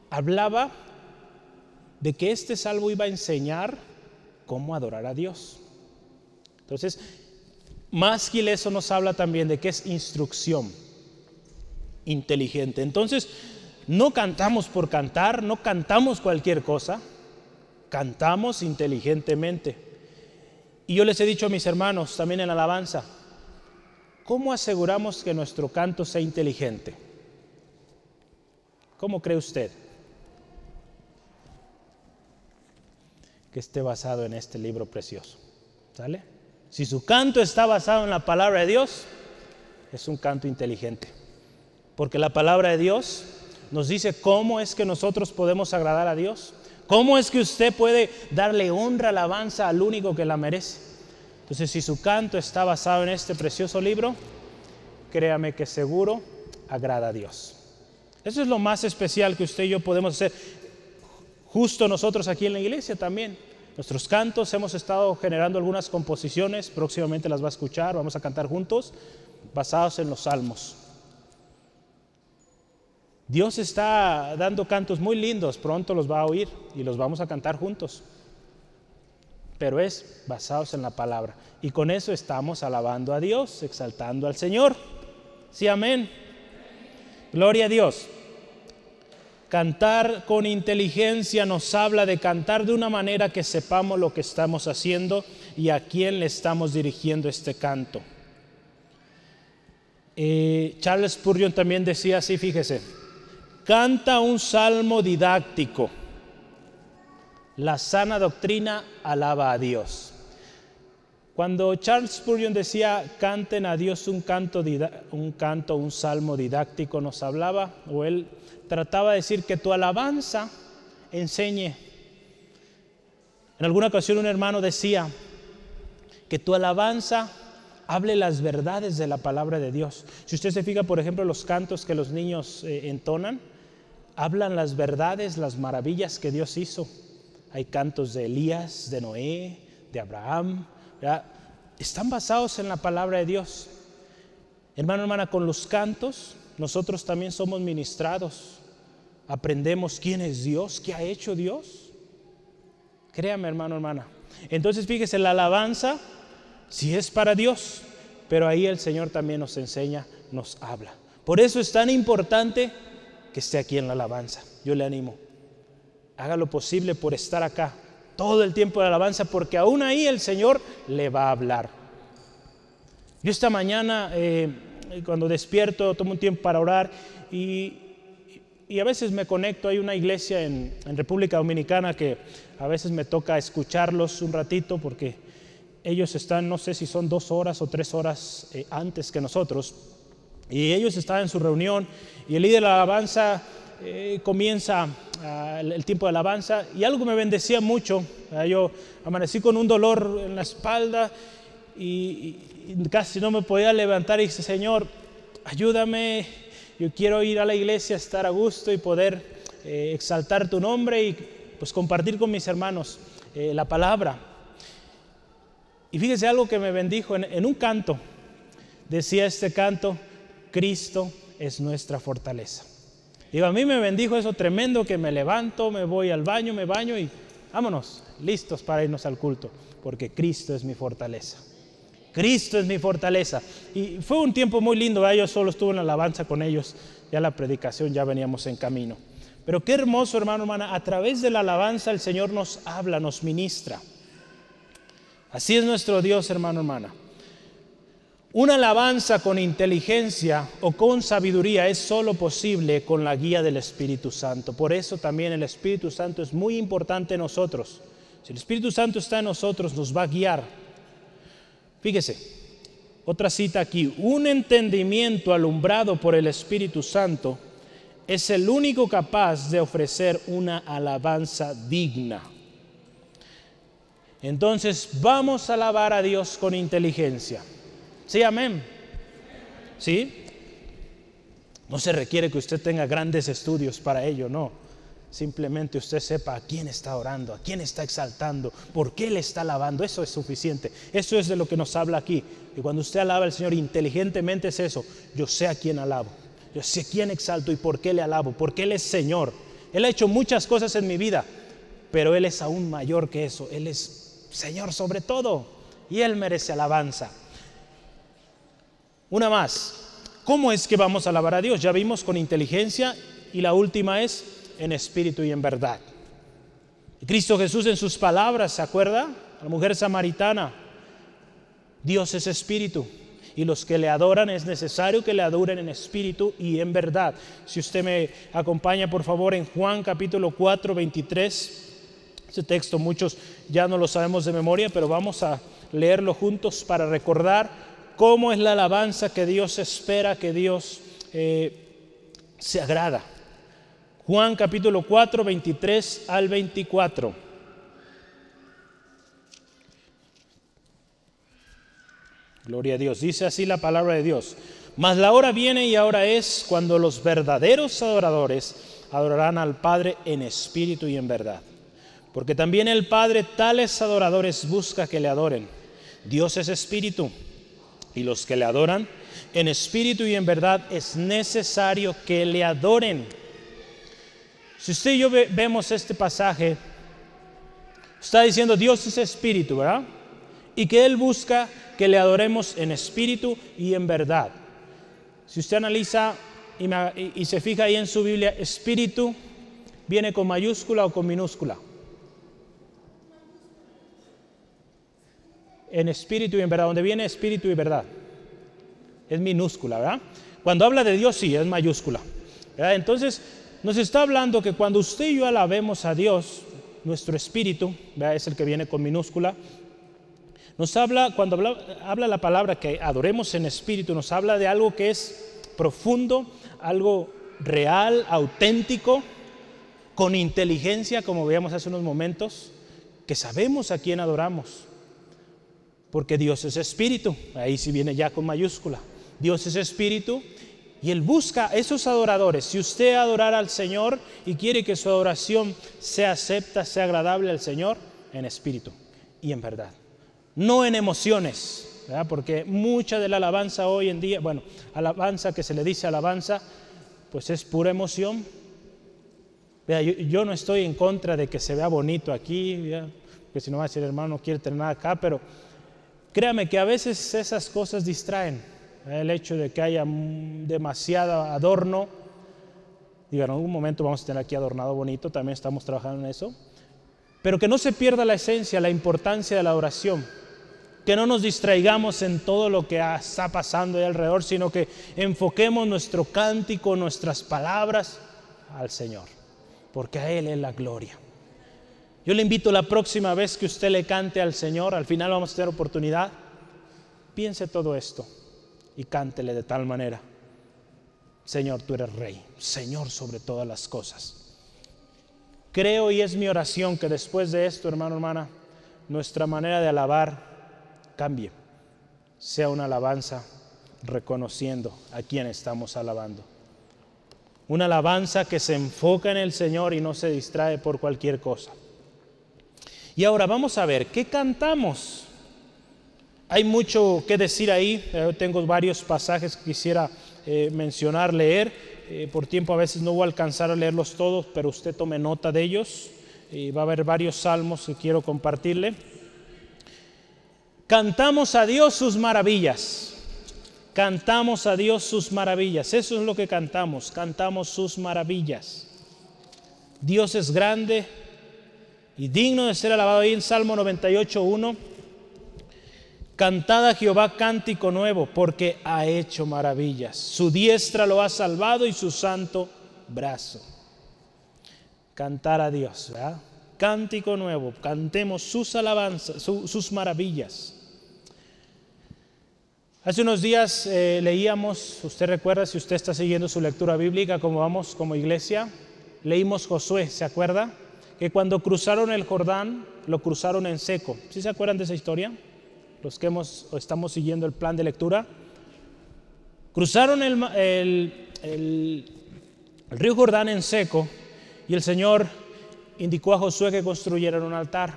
hablaba de que este salmo iba a enseñar cómo adorar a Dios. Entonces, másquil eso nos habla también de que es instrucción inteligente. Entonces, no cantamos por cantar, no cantamos cualquier cosa, cantamos inteligentemente. Y yo les he dicho a mis hermanos también en alabanza, ¿cómo aseguramos que nuestro canto sea inteligente? ¿Cómo cree usted? Que esté basado en este libro precioso. ¿Sale? Si su canto está basado en la palabra de Dios, es un canto inteligente. Porque la palabra de Dios nos dice cómo es que nosotros podemos agradar a Dios. ¿Cómo es que usted puede darle honra, alabanza al único que la merece? Entonces, si su canto está basado en este precioso libro, créame que seguro agrada a Dios. Eso es lo más especial que usted y yo podemos hacer. Justo nosotros aquí en la iglesia también. Nuestros cantos hemos estado generando algunas composiciones, próximamente las va a escuchar, vamos a cantar juntos, basados en los salmos. Dios está dando cantos muy lindos, pronto los va a oír y los vamos a cantar juntos. Pero es basados en la palabra. Y con eso estamos alabando a Dios, exaltando al Señor. Sí, amén. Gloria a Dios. Cantar con inteligencia nos habla de cantar de una manera que sepamos lo que estamos haciendo y a quién le estamos dirigiendo este canto. Eh, Charles Spurgeon también decía así, fíjese, canta un salmo didáctico. La sana doctrina alaba a Dios. Cuando Charles Spurgeon decía canten a Dios un canto, un canto, un salmo didáctico, nos hablaba, o él trataba de decir que tu alabanza enseñe. En alguna ocasión un hermano decía que tu alabanza hable las verdades de la palabra de Dios. Si usted se fija, por ejemplo, los cantos que los niños eh, entonan, hablan las verdades, las maravillas que Dios hizo. Hay cantos de Elías, de Noé, de Abraham. Están basados en la palabra de Dios. Hermano, hermana, con los cantos nosotros también somos ministrados. Aprendemos quién es Dios, qué ha hecho Dios. Créame, hermano, hermana. Entonces, fíjese, la alabanza, si es para Dios, pero ahí el Señor también nos enseña, nos habla. Por eso es tan importante que esté aquí en la alabanza. Yo le animo. Haga lo posible por estar acá todo el tiempo de alabanza, porque aún ahí el Señor le va a hablar. Yo esta mañana, eh, cuando despierto, tomo un tiempo para orar y, a veces me conecto. Hay una iglesia en, República Dominicana que a veces me toca escucharlos un ratito porque ellos están, no sé si son dos horas o tres horas eh, antes que nosotros. Y ellos estaban en su reunión y el líder de la alabanza eh, comienza ah, el, tiempo de alabanza y algo me bendecía mucho. Ah, yo amanecí con un dolor en la espalda y, casi no me podía levantar y dije, Señor, ayúdame, yo quiero ir a la iglesia, estar a gusto y poder eh, exaltar tu nombre y pues compartir con mis hermanos eh, la palabra. Y fíjese algo que me bendijo en un canto. Decía este canto, Cristo es nuestra fortaleza. Digo, a mí me bendijo eso tremendo que me levanto, me voy al baño, me baño y vámonos, listos para irnos al culto, porque Cristo es mi fortaleza. Cristo es mi fortaleza. Y fue un tiempo muy lindo, yo solo estuve en la alabanza con ellos, ya la predicación ya veníamos en camino. Pero qué hermoso, hermano, hermana, a través de la alabanza el Señor nos habla, nos ministra. Así es nuestro Dios, hermano, hermana. Una alabanza con inteligencia o con sabiduría es solo posible con la guía del Espíritu Santo. Por eso también el Espíritu Santo es muy importante en nosotros. Si el Espíritu Santo está en nosotros, nos va a guiar. Fíjese, otra cita aquí. Un entendimiento alumbrado por el Espíritu Santo es el único capaz de ofrecer una alabanza digna. Entonces vamos a alabar a Dios con inteligencia. Sí, amén. ¿Sí? No se requiere que usted tenga grandes estudios para ello, no. Simplemente usted sepa a quién está orando, a quién está exaltando, por qué le está alabando. Eso es suficiente. Eso es de lo que nos habla aquí. Y cuando usted alaba al Señor inteligentemente es eso. Yo sé a quién alabo. Yo sé a quién exalto y por qué le alabo. Porque Él es Señor. Él ha hecho muchas cosas en mi vida. Pero Él es aún mayor que eso. Él es Señor sobre todo. Y Él merece alabanza. Una más. ¿Cómo es que vamos a alabar a Dios? Ya vimos con inteligencia y la última es en espíritu y en verdad. Cristo Jesús en sus palabras, ¿se acuerda? La mujer samaritana. Dios es espíritu y los que le adoran es necesario que le adoren en espíritu y en verdad. Si usted me acompaña, por favor, en Juan capítulo 4, 23. Ese texto muchos ya no lo sabemos de memoria, pero vamos a leerlo juntos para recordar cómo es la alabanza que Dios espera, que Dios eh, se agrada. Juan capítulo 4, 23 al 24. Gloria a Dios. Dice así la palabra de Dios. Mas la hora viene y ahora es cuando los verdaderos adoradores adorarán al Padre en espíritu y en verdad. Porque también el Padre tales adoradores busca que le adoren. Dios es espíritu y los que le adoran en espíritu y en verdad es necesario que le adoren. Si usted y yo vemos este pasaje, está diciendo Dios es espíritu, ¿verdad? Y que Él busca que le adoremos en espíritu y en verdad. Si usted analiza y, y se fija ahí en su Biblia, espíritu viene con mayúscula o con minúscula. En espíritu y en verdad, donde viene espíritu y verdad. Es minúscula, ¿verdad? Cuando habla de Dios, sí, es mayúscula. Entonces, nos está hablando que cuando usted y yo alabemos a Dios, nuestro espíritu, ¿verdad? es el que viene con minúscula, nos habla, cuando habla, habla la palabra que adoremos en espíritu, nos habla de algo que es profundo, algo real, auténtico, con inteligencia, como veíamos hace unos momentos, que sabemos a quién adoramos porque Dios es espíritu. Ahí sí viene ya con mayúscula. Dios es espíritu y Él busca esos adoradores. Si usted adorara al Señor y quiere que su adoración sea acepta, sea agradable al Señor, en espíritu y en verdad. No en emociones, porque mucha de la alabanza hoy en día, bueno, alabanza que se le dice alabanza, pues es pura emoción. Vea, yo, no estoy en contra de que se vea bonito aquí, que si no va a decir hermano no quiere tener nada acá, pero Créame que a veces esas cosas distraen. ¿eh? El hecho de que haya demasiado adorno. Digo, en algún momento vamos a tener aquí adornado bonito, también estamos trabajando en eso. Pero que no se pierda la esencia, la importancia de la oración. Que no nos distraigamos en todo lo que está pasando ahí alrededor, sino que enfoquemos nuestro cántico, nuestras palabras al Señor. Porque a Él es la gloria. Yo le invito la próxima vez que usted le cante al Señor, al final vamos a tener oportunidad, piense todo esto y cántele de tal manera. Señor, tú eres rey, Señor sobre todas las cosas. Creo y es mi oración que después de esto, hermano, hermana, nuestra manera de alabar cambie, sea una alabanza reconociendo a quien estamos alabando. Una alabanza que se enfoca en el Señor y no se distrae por cualquier cosa. Y ahora vamos a ver, ¿qué cantamos? Hay mucho que decir ahí, eh, tengo varios pasajes que quisiera eh, mencionar, leer. Eh, por tiempo a veces no voy a alcanzar a leerlos todos, pero usted tome nota de ellos. Y va a haber varios salmos que quiero compartirle. Cantamos a Dios sus maravillas. Cantamos a Dios sus maravillas. Eso es lo que cantamos. Cantamos sus maravillas. Dios es grande, y digno de ser alabado ahí en Salmo 98.1. Cantad a Jehová cántico nuevo, porque ha hecho maravillas. Su diestra lo ha salvado y su santo brazo. Cantar a Dios, ¿verdad? Cántico nuevo, cantemos sus alabanzas, sus maravillas. Hace unos días eh, leíamos, usted recuerda si usted está siguiendo su lectura bíblica, como vamos como iglesia, leímos Josué, ¿se acuerda? Que cuando cruzaron el Jordán, lo cruzaron en seco. ¿Sí se acuerdan de esa historia? los que hemos, estamos siguiendo el plan de lectura, cruzaron el, el, río Jordán en seco y el Señor indicó a Josué que construyeran un altar.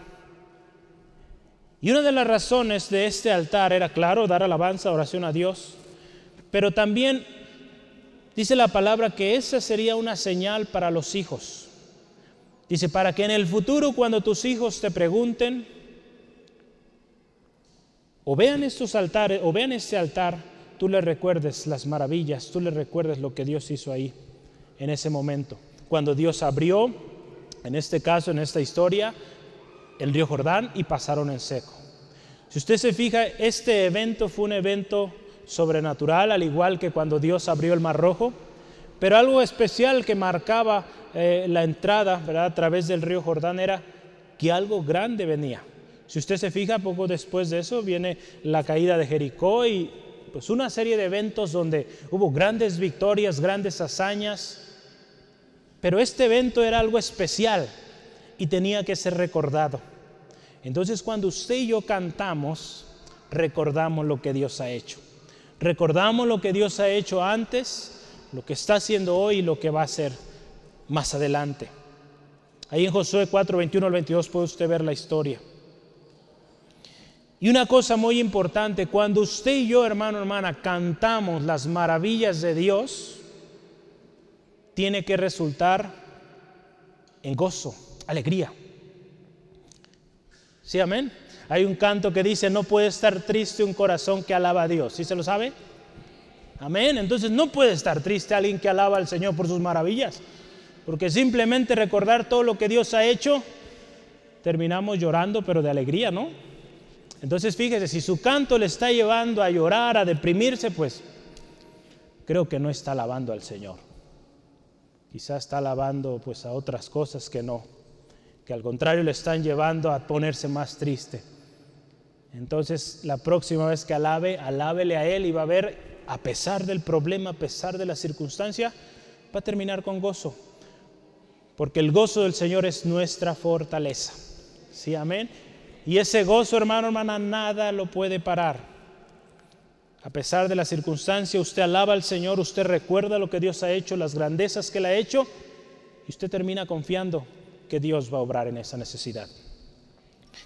Y una de las razones de este altar era, claro, dar alabanza, oración a Dios, pero también dice la palabra que esa sería una señal para los hijos. Dice, para que en el futuro cuando tus hijos te pregunten, o vean estos altares, o vean este altar, tú le recuerdes las maravillas, tú le recuerdes lo que Dios hizo ahí, en ese momento. Cuando Dios abrió, en este caso, en esta historia, el río Jordán y pasaron en seco. Si usted se fija, este evento fue un evento sobrenatural, al igual que cuando Dios abrió el Mar Rojo, pero algo especial que marcaba eh, la entrada ¿verdad? a través del río Jordán era que algo grande venía. Si usted se fija, poco después de eso viene la caída de Jericó y pues una serie de eventos donde hubo grandes victorias, grandes hazañas. Pero este evento era algo especial y tenía que ser recordado. Entonces cuando usted y yo cantamos, recordamos lo que Dios ha hecho. Recordamos lo que Dios ha hecho antes, lo que está haciendo hoy y lo que va a hacer más adelante. Ahí en Josué 4, 21 al 22 puede usted ver la historia. Y una cosa muy importante, cuando usted y yo, hermano, hermana, cantamos las maravillas de Dios, tiene que resultar en gozo, alegría. ¿Sí, amén? Hay un canto que dice, no puede estar triste un corazón que alaba a Dios. ¿Sí se lo sabe? Amén. Entonces no puede estar triste alguien que alaba al Señor por sus maravillas. Porque simplemente recordar todo lo que Dios ha hecho, terminamos llorando, pero de alegría, ¿no? Entonces fíjese, si su canto le está llevando a llorar, a deprimirse, pues creo que no está alabando al Señor. Quizás está alabando pues a otras cosas que no, que al contrario le están llevando a ponerse más triste. Entonces la próxima vez que alabe, alábele a Él y va a ver, a pesar del problema, a pesar de la circunstancia, va a terminar con gozo. Porque el gozo del Señor es nuestra fortaleza. ¿Sí, amén? Y ese gozo, hermano, hermana, nada lo puede parar. A pesar de la circunstancia, usted alaba al Señor, usted recuerda lo que Dios ha hecho, las grandezas que Él ha hecho, y usted termina confiando que Dios va a obrar en esa necesidad.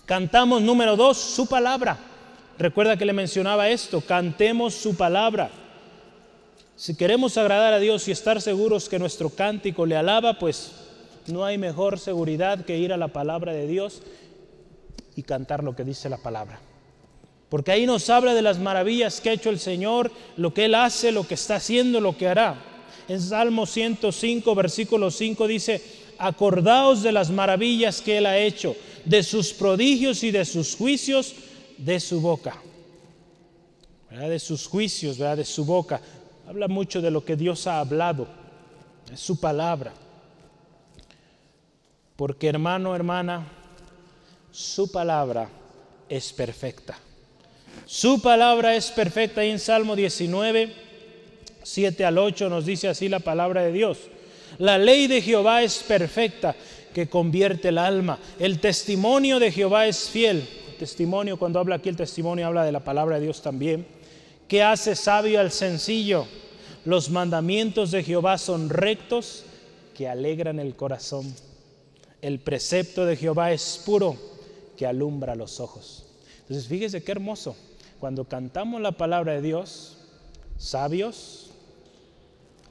Cantamos número dos, su palabra. Recuerda que le mencionaba esto, cantemos su palabra. Si queremos agradar a Dios y estar seguros que nuestro cántico le alaba, pues no hay mejor seguridad que ir a la palabra de Dios y cantar lo que dice la palabra. Porque ahí nos habla de las maravillas que ha hecho el Señor, lo que Él hace, lo que está haciendo, lo que hará. En Salmo 105, versículo 5 dice, acordaos de las maravillas que Él ha hecho, de sus prodigios y de sus juicios de su boca. De sus juicios, de su boca. Habla mucho de lo que Dios ha hablado, de su palabra. Porque hermano, hermana, su palabra es perfecta. Su palabra es perfecta. Y en Salmo 19, 7 al 8 nos dice así la palabra de Dios. La ley de Jehová es perfecta, que convierte el alma. El testimonio de Jehová es fiel. Testimonio, cuando habla aquí el testimonio, habla de la palabra de Dios también. Que hace sabio al sencillo. Los mandamientos de Jehová son rectos, que alegran el corazón. El precepto de Jehová es puro que alumbra los ojos. Entonces, fíjese qué hermoso. Cuando cantamos la palabra de Dios, sabios,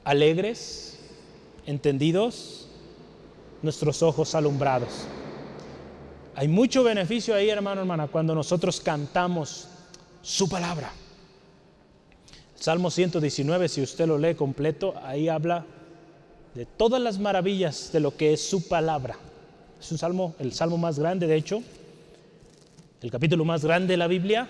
alegres, entendidos, nuestros ojos alumbrados. Hay mucho beneficio ahí, hermano, hermana, cuando nosotros cantamos su palabra. Salmo 119, si usted lo lee completo, ahí habla de todas las maravillas de lo que es su palabra. Es un salmo, el salmo más grande, de hecho, el capítulo más grande de la Biblia,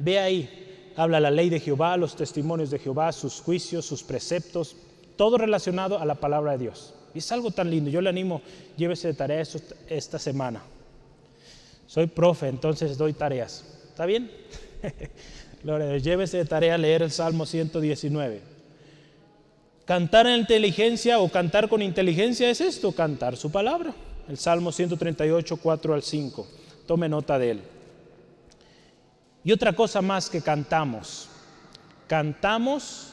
Ve ahí, habla la ley de Jehová, los testimonios de Jehová, sus juicios, sus preceptos, todo relacionado a la palabra de Dios. Y es algo tan lindo. Yo le animo, llévese de tarea esta semana. Soy profe, entonces doy tareas. ¿Está bien? Gloria Llévese de tarea a leer el Salmo 119. Cantar en inteligencia o cantar con inteligencia es esto, cantar su palabra. El Salmo 138, 4 al 5. Tome nota de él. Y otra cosa más que cantamos. Cantamos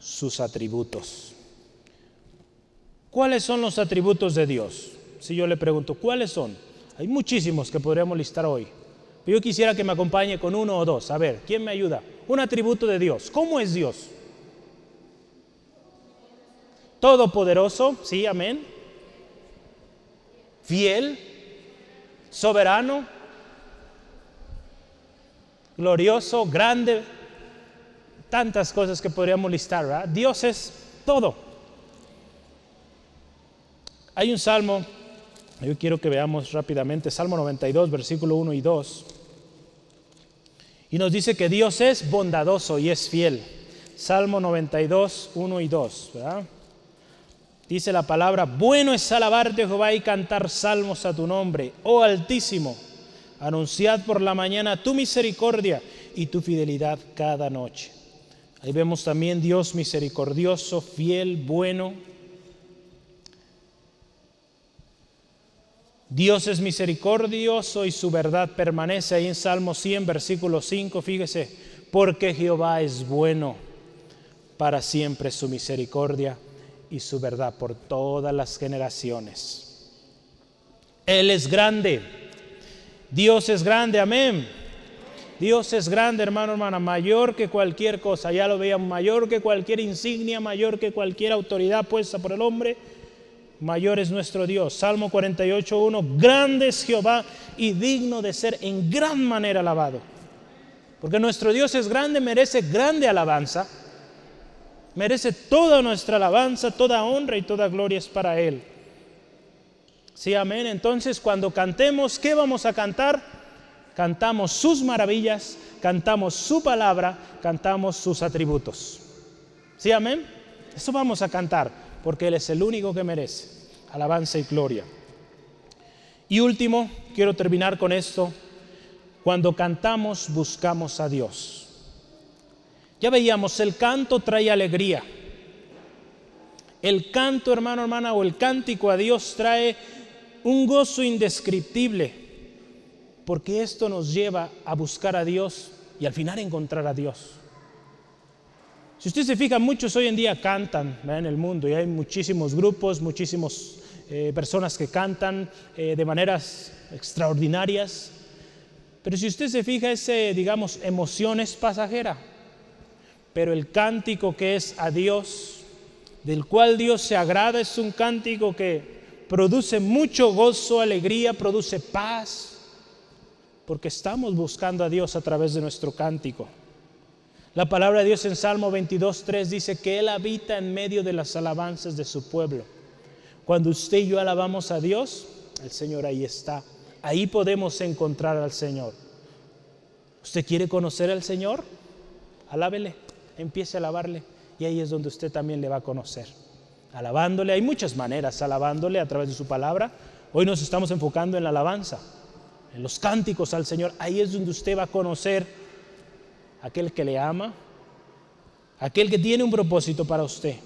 sus atributos. ¿Cuáles son los atributos de Dios? Si yo le pregunto, ¿cuáles son? Hay muchísimos que podríamos listar hoy. Pero yo quisiera que me acompañe con uno o dos. A ver, ¿quién me ayuda? Un atributo de Dios. ¿Cómo es Dios? Todopoderoso, sí, amén. Fiel, soberano, glorioso, grande, tantas cosas que podríamos listar. Dios es todo. Hay un salmo yo quiero que veamos rápidamente Salmo 92, versículo 1 y 2. Y nos dice que Dios es bondadoso y es fiel. Salmo 92, 1 y 2. Dice la palabra, bueno es alabarte Jehová y cantar salmos a tu nombre, oh Altísimo. Anunciad por la mañana tu misericordia y tu fidelidad cada noche. Ahí vemos también Dios misericordioso, fiel, bueno Dios es misericordioso y su verdad permanece ahí en Salmo 100, versículo 5, fíjese, porque Jehová es bueno, para siempre su misericordia y su verdad por todas las generaciones. Él es grande, Dios es grande, amén. Dios es grande, hermano, hermana, mayor que cualquier cosa, ya lo veían, mayor que cualquier insignia, mayor que cualquier autoridad puesta por el hombre mayor es nuestro Dios. Salmo 48.1, grande es Jehová y digno de ser en gran manera alabado. Porque nuestro Dios es grande, merece grande alabanza, merece toda nuestra alabanza, toda honra y toda gloria es para Él. Sí, amén. Entonces cuando cantemos, ¿qué vamos a cantar? Cantamos sus maravillas, cantamos su palabra, cantamos sus atributos. ¿Sí, amén? Eso vamos a cantar porque Él es el único que merece alabanza y gloria. Y último, quiero terminar con esto. Cuando cantamos, buscamos a Dios. Ya veíamos, el canto trae alegría. El canto, hermano, hermana, o el cántico a Dios trae un gozo indescriptible, porque esto nos lleva a buscar a Dios y al final encontrar a Dios. Si usted se fija, muchos hoy en día cantan en el mundo y hay muchísimos grupos, muchísimas eh, personas que cantan eh, de maneras extraordinarias. Pero si usted se fija, ese, digamos, emoción es pasajera. Pero el cántico que es a Dios, del cual Dios se agrada, es un cántico que produce mucho gozo, alegría, produce paz, porque estamos buscando a Dios a través de nuestro cántico. La palabra de Dios en Salmo 22.3 dice que Él habita en medio de las alabanzas de su pueblo. Cuando usted y yo alabamos a Dios, el Señor ahí está. Ahí podemos encontrar al Señor. ¿Usted quiere conocer al Señor? Alábele, empiece a alabarle y ahí es donde usted también le va a conocer. Alabándole, hay muchas maneras, alabándole a través de su palabra. Hoy nos estamos enfocando en la alabanza, en los cánticos al Señor. Ahí es donde usted va a conocer aquel que le ama, aquel que tiene un propósito para usted.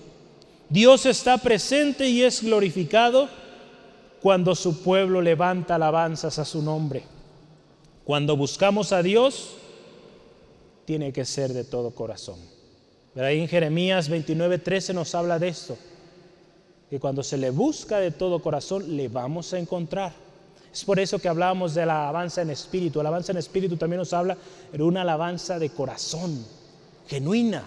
Dios está presente y es glorificado cuando su pueblo levanta alabanzas a su nombre. Cuando buscamos a Dios, tiene que ser de todo corazón. Pero ahí en Jeremías 29:13 nos habla de esto, que cuando se le busca de todo corazón, le vamos a encontrar. Es por eso que hablábamos de la alabanza en espíritu. La alabanza en espíritu también nos habla de una alabanza de corazón, genuina.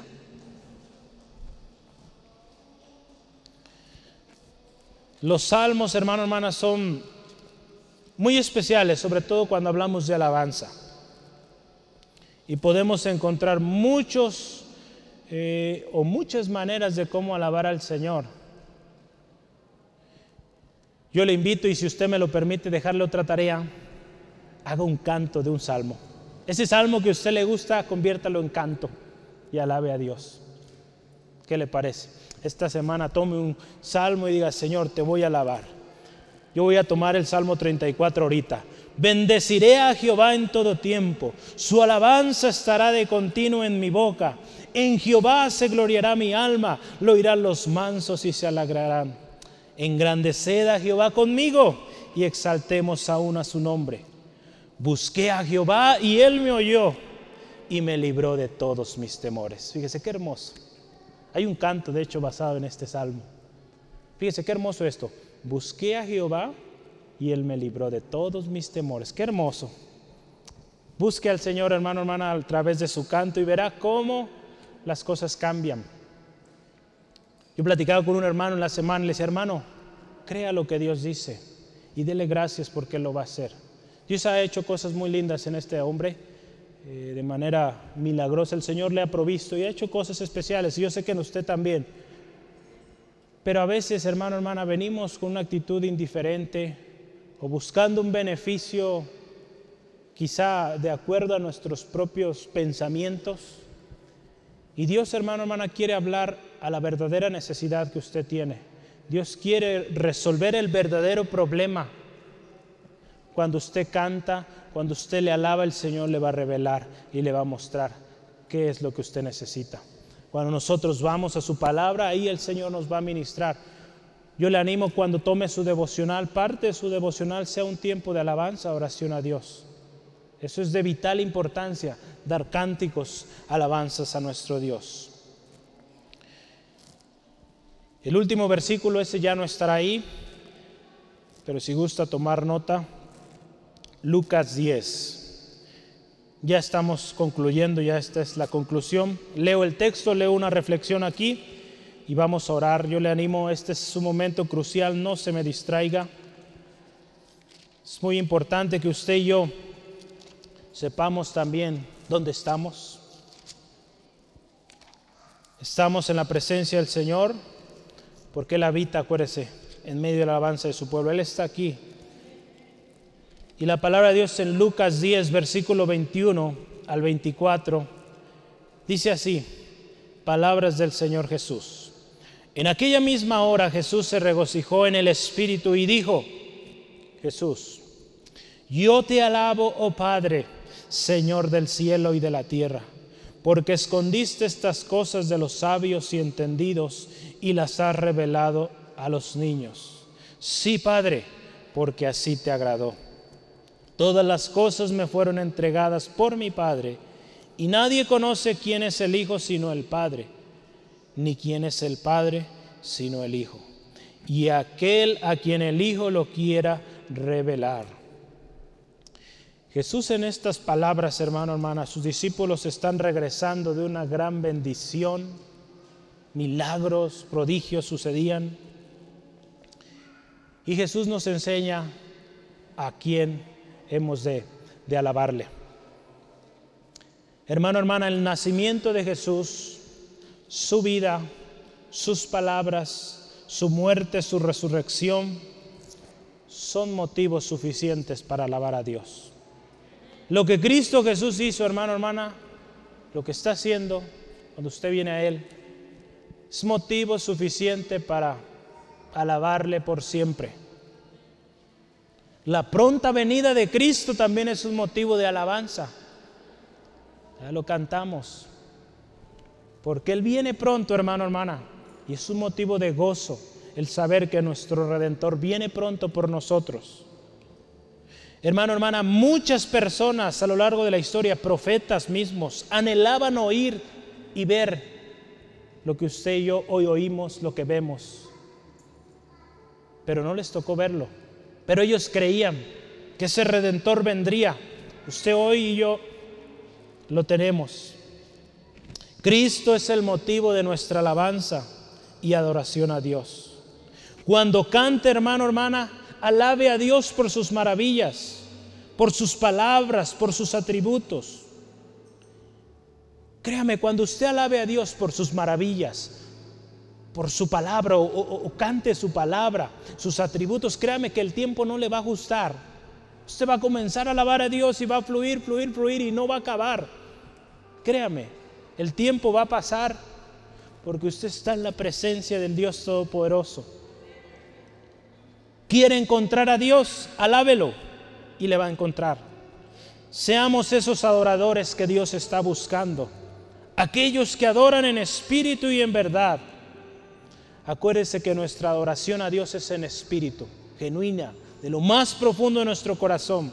Los salmos, hermano, hermanas, son muy especiales, sobre todo cuando hablamos de alabanza. Y podemos encontrar muchos eh, o muchas maneras de cómo alabar al Señor. Yo le invito, y si usted me lo permite, dejarle otra tarea, haga un canto de un salmo. Ese salmo que a usted le gusta, conviértalo en canto y alabe a Dios. ¿Qué le parece? Esta semana tome un salmo y diga, Señor, te voy a alabar. Yo voy a tomar el Salmo 34 ahorita. Bendeciré a Jehová en todo tiempo. Su alabanza estará de continuo en mi boca. En Jehová se gloriará mi alma. Lo oirán los mansos y se alegrarán. Engrandeced a Jehová conmigo y exaltemos aún a su nombre. Busqué a Jehová y él me oyó y me libró de todos mis temores. Fíjese qué hermoso. Hay un canto, de hecho, basado en este salmo. Fíjese qué hermoso esto. Busqué a Jehová y Él me libró de todos mis temores. Qué hermoso. Busque al Señor, hermano, hermana, a través de su canto y verá cómo las cosas cambian. Yo platicaba con un hermano en la semana y le decía, hermano, crea lo que Dios dice y dele gracias porque lo va a hacer. Dios ha hecho cosas muy lindas en este hombre eh, de manera milagrosa. El Señor le ha provisto y ha hecho cosas especiales. Y yo sé que en usted también. Pero a veces, hermano, hermana, venimos con una actitud indiferente o buscando un beneficio quizá de acuerdo a nuestros propios pensamientos. Y Dios, hermano, hermana, quiere hablar a la verdadera necesidad que usted tiene. Dios quiere resolver el verdadero problema. Cuando usted canta, cuando usted le alaba, el Señor le va a revelar y le va a mostrar qué es lo que usted necesita. Cuando nosotros vamos a su palabra, ahí el Señor nos va a ministrar. Yo le animo cuando tome su devocional, parte de su devocional sea un tiempo de alabanza, oración a Dios. Eso es de vital importancia, dar cánticos, alabanzas a nuestro Dios. El último versículo, ese ya no estará ahí, pero si gusta tomar nota, Lucas 10. Ya estamos concluyendo, ya esta es la conclusión. Leo el texto, leo una reflexión aquí y vamos a orar. Yo le animo, este es un momento crucial, no se me distraiga. Es muy importante que usted y yo sepamos también dónde estamos. Estamos en la presencia del Señor porque Él habita, acuérdese, en medio de la alabanza de su pueblo. Él está aquí y la palabra de Dios en Lucas 10, versículo 21 al 24, dice así, palabras del Señor Jesús. En aquella misma hora Jesús se regocijó en el Espíritu y dijo, Jesús, yo te alabo, oh Padre, Señor del cielo y de la tierra, porque escondiste estas cosas de los sabios y entendidos y las has revelado a los niños. Sí, Padre, porque así te agradó. Todas las cosas me fueron entregadas por mi Padre, y nadie conoce quién es el Hijo sino el Padre, ni quién es el Padre sino el Hijo, y aquel a quien el Hijo lo quiera revelar. Jesús en estas palabras, hermano, hermana, sus discípulos están regresando de una gran bendición, milagros, prodigios sucedían, y Jesús nos enseña a quién hemos de, alabarle. Hermano, hermana, el nacimiento de Jesús, su vida, sus palabras, su muerte, su resurrección, son motivos suficientes para alabar a Dios. Lo que Cristo Jesús hizo, hermano, hermana, lo que está haciendo cuando usted viene a Él, es motivo suficiente para alabarle por siempre. La pronta venida de Cristo también es un motivo de alabanza. Ya lo cantamos. Porque Él viene pronto, hermano, hermana. Y es un motivo de gozo el saber que nuestro Redentor viene pronto por nosotros. Hermano, hermana, muchas personas a lo largo de la historia, profetas mismos, anhelaban oír y ver lo que usted y yo hoy oímos, lo que vemos. Pero no les tocó verlo. Pero ellos creían que ese redentor vendría. Usted hoy y yo lo tenemos. Cristo es el motivo de nuestra alabanza y adoración a Dios. Cuando cante, hermano, hermana, alabe a Dios por sus maravillas, por sus palabras, por sus atributos. Créame, cuando usted alabe a Dios por sus maravillas, por su palabra o, cante su palabra, sus atributos, créame que el tiempo no le va a gustar. Usted va a comenzar a alabar a Dios y va a fluir, fluir, fluir y no va a acabar. Créame, el tiempo va a pasar porque usted está en la presencia del Dios Todopoderoso. Quiere encontrar a Dios, alábelo y le va a encontrar. Seamos esos adoradores que Dios está buscando. Aquellos que adoran en espíritu y en verdad. Acuérdese que nuestra adoración a Dios es en espíritu, genuina, de lo más profundo de nuestro corazón.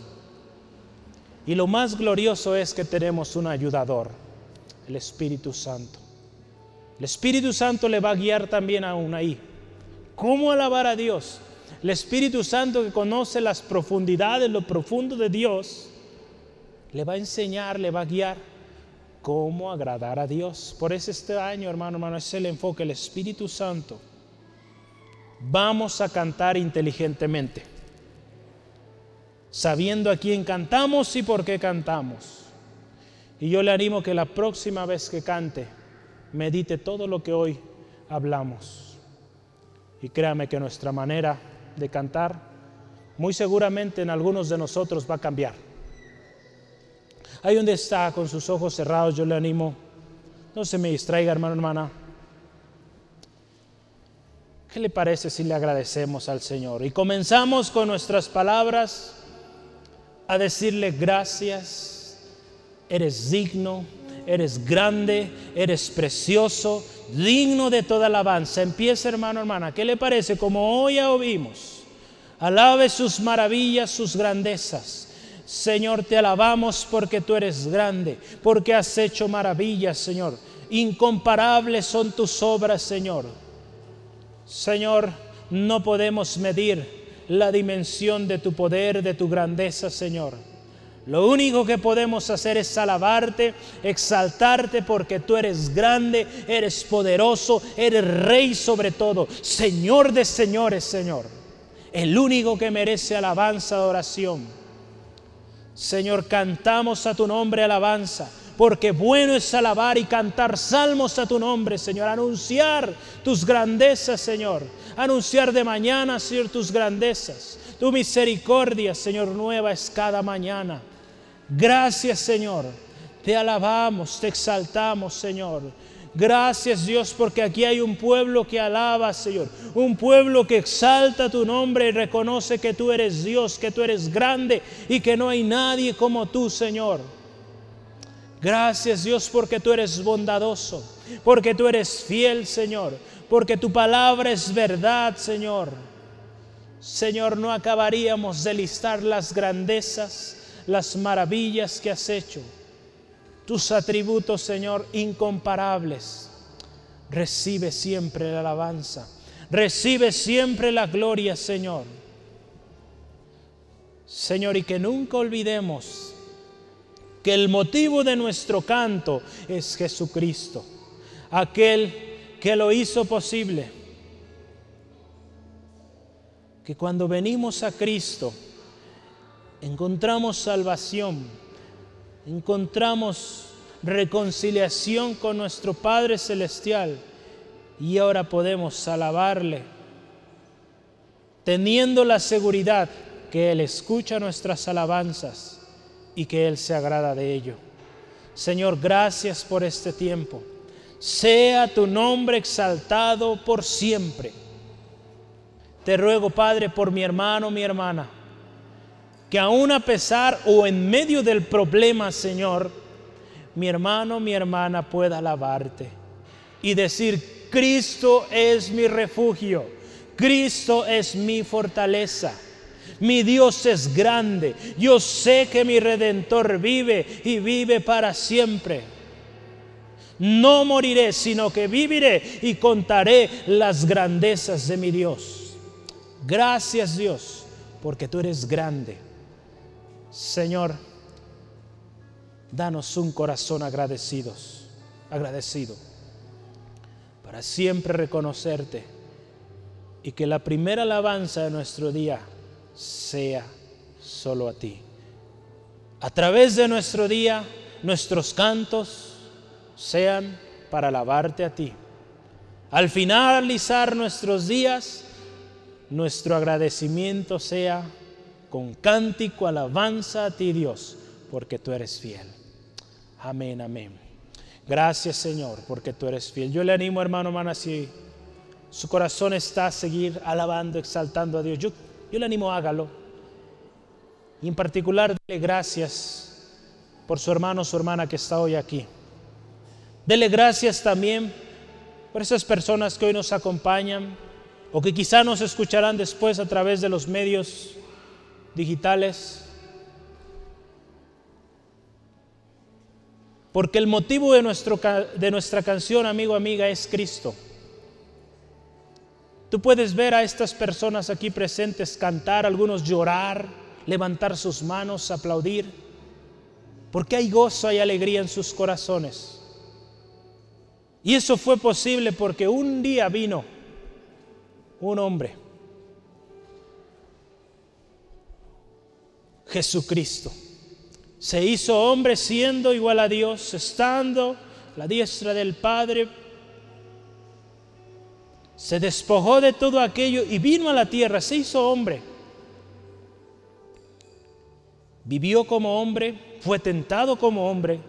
Y lo más glorioso es que tenemos un ayudador, el Espíritu Santo. El Espíritu Santo le va a guiar también aún ahí. ¿Cómo alabar a Dios? El Espíritu Santo que conoce las profundidades, lo profundo de Dios, le va a enseñar, le va a guiar cómo agradar a Dios. Por eso este año, hermano, hermano, es el enfoque, el Espíritu Santo. Vamos a cantar inteligentemente, sabiendo a quién cantamos y por qué cantamos. Y yo le animo que la próxima vez que cante, medite todo lo que hoy hablamos. Y créame que nuestra manera de cantar muy seguramente en algunos de nosotros va a cambiar. Ahí donde está con sus ojos cerrados, yo le animo, no se me distraiga hermano, hermana. ¿Qué le parece si le agradecemos al Señor? Y comenzamos con nuestras palabras a decirle gracias, eres digno, eres grande, eres precioso, digno de toda alabanza. Empieza, hermano, hermana. ¿Qué le parece? Como hoy ya oímos, alabe sus maravillas, sus grandezas. Señor, te alabamos porque tú eres grande, porque has hecho maravillas, Señor. Incomparables son tus obras, Señor. Señor, no podemos medir la dimensión de tu poder, de tu grandeza, Señor. Lo único que podemos hacer es alabarte, exaltarte porque tú eres grande, eres poderoso, eres rey sobre todo, Señor de señores, Señor. El único que merece alabanza, adoración. Señor, cantamos a tu nombre alabanza, porque bueno es alabar y cantar salmos a tu nombre, Señor, anunciar tus grandezas, Señor, anunciar de mañana, Señor, tus grandezas. Tu misericordia, Señor, nueva es cada mañana. Gracias Señor. Te alabamos, te exaltamos Señor. Gracias Dios porque aquí hay un pueblo que alaba Señor. Un pueblo que exalta tu nombre y reconoce que tú eres Dios, que tú eres grande y que no hay nadie como tú Señor. Gracias Dios porque tú eres bondadoso, porque tú eres fiel Señor, porque tu palabra es verdad Señor. Señor, no acabaríamos de listar las grandezas las maravillas que has hecho, tus atributos, Señor, incomparables. Recibe siempre la alabanza, recibe siempre la gloria, Señor. Señor, y que nunca olvidemos que el motivo de nuestro canto es Jesucristo, aquel que lo hizo posible. Que cuando venimos a Cristo, encontramos salvación, encontramos reconciliación con nuestro Padre Celestial y ahora podemos alabarle, teniendo la seguridad que Él escucha nuestras alabanzas y que Él se agrada de ello. Señor, gracias por este tiempo. Sea tu nombre exaltado por siempre. Te ruego, Padre, por mi hermano, mi hermana que aún a pesar o en medio del problema, Señor, mi hermano, mi hermana pueda alabarte y decir, Cristo es mi refugio, Cristo es mi fortaleza. Mi Dios es grande. Yo sé que mi redentor vive y vive para siempre. No moriré, sino que viviré y contaré las grandezas de mi Dios. Gracias Dios, porque tú eres grande Señor, danos un corazón agradecidos, agradecido, para siempre reconocerte y que la primera alabanza de nuestro día sea solo a ti. A través de nuestro día, nuestros cantos sean para alabarte a ti. Al finalizar nuestros días, nuestro agradecimiento sea con cántico, alabanza a ti Dios, porque tú eres fiel. Amén, amén. Gracias Señor, porque tú eres fiel. Yo le animo, hermano, hermana, si su corazón está a seguir alabando, exaltando a Dios, yo, yo le animo, hágalo. Y en particular, dele gracias por su hermano su hermana que está hoy aquí. Dele gracias también por esas personas que hoy nos acompañan o que quizá nos escucharán después a través de los medios digitales. Porque el motivo de, nuestro, de nuestra canción, amigo, amiga, es Cristo. Tú puedes ver a estas personas aquí presentes cantar, algunos llorar, levantar sus manos, aplaudir, porque hay gozo, hay alegría en sus corazones. Y eso fue posible porque un día vino un hombre, Jesucristo. Se hizo hombre siendo igual a Dios, estando la diestra del Padre. Se despojó de todo aquello y vino a la tierra, se hizo hombre. Vivió como hombre, fue tentado como hombre,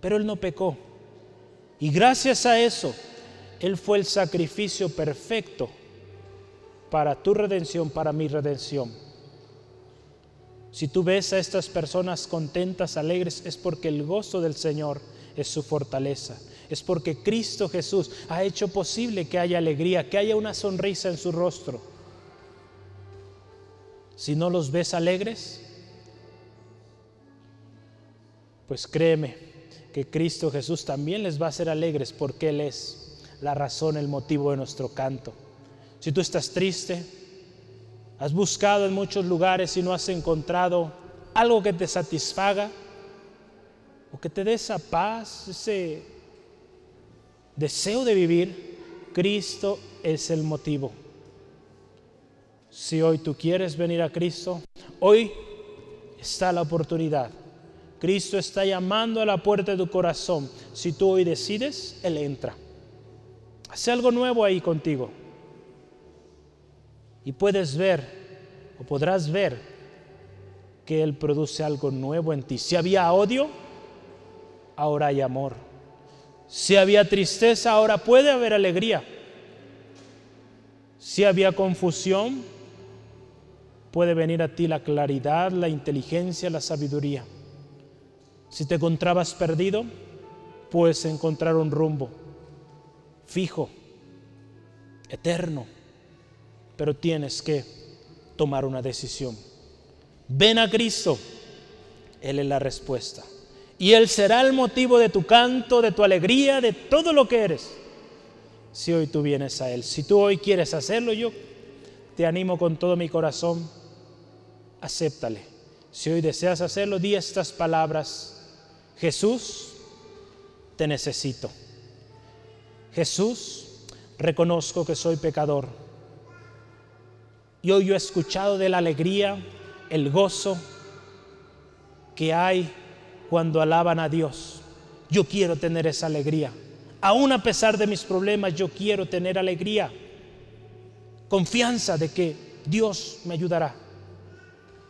pero él no pecó. Y gracias a eso, Él fue el sacrificio perfecto para tu redención, para mi redención. Si tú ves a estas personas contentas, alegres, es porque el gozo del Señor es su fortaleza. Es porque Cristo Jesús ha hecho posible que haya alegría, que haya una sonrisa en su rostro. Si no los ves alegres, pues créeme, que Cristo Jesús también les va a hacer alegres porque Él es la razón, el motivo de nuestro canto. Si tú estás triste, has buscado en muchos lugares y no has encontrado algo que te satisfaga o que te dé esa paz, ese deseo de vivir, Cristo es el motivo. Si hoy tú quieres venir a Cristo, hoy está la oportunidad Cristo está llamando a la puerta de tu corazón. Si tú hoy decides, Él entra. Hace algo nuevo ahí contigo. Y puedes ver, o podrás ver, que Él produce algo nuevo en ti. Si había odio, ahora hay amor. Si había tristeza, ahora puede haber alegría. Si había confusión, puede venir a ti la claridad, la inteligencia, la sabiduría. Si te encontrabas perdido, puedes encontrar un rumbo fijo, eterno, pero tienes que tomar una decisión. Ven a Cristo, Él es la respuesta. Y Él será el motivo de tu canto, de tu alegría, de todo lo que eres. Si hoy tú vienes a Él, si tú hoy quieres hacerlo, yo te animo con todo mi corazón, acéptale. Si hoy deseas hacerlo, di estas palabras Jesús, te necesito. Jesús, reconozco que soy pecador. Y hoy yo he escuchado de la alegría, el gozo que hay cuando alaban a Dios. Yo quiero tener esa alegría. Aún a pesar de mis problemas, yo quiero tener alegría. Confianza de que Dios me ayudará.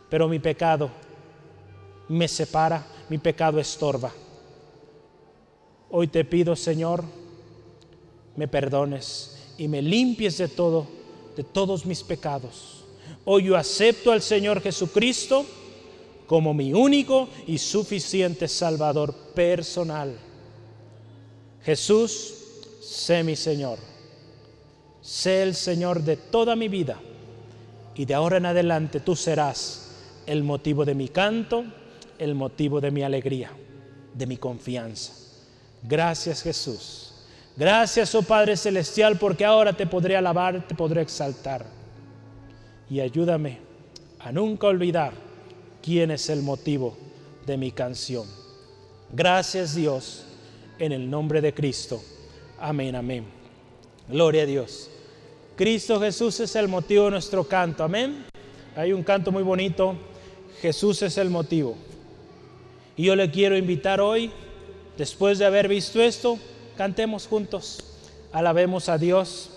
Pero mi pecado me separa mi pecado estorba. Hoy te pido, Señor, me perdones y me limpies de todo, de todos mis pecados. Hoy yo acepto al Señor Jesucristo como mi único y suficiente Salvador personal. Jesús, sé mi Señor. Sé el Señor de toda mi vida. Y de ahora en adelante tú serás el motivo de mi canto, el motivo de mi alegría, de mi confianza. Gracias Jesús. Gracias, oh Padre Celestial, porque ahora te podré alabar, te podré exaltar. Y ayúdame a nunca olvidar quién es el motivo de mi canción. Gracias Dios, en el nombre de Cristo. Amén, amén. Gloria a Dios. Cristo Jesús es el motivo de nuestro canto. Amén. Hay un canto muy bonito. Jesús es el motivo. Y yo le quiero invitar hoy, después de haber visto esto, cantemos juntos, alabemos a Dios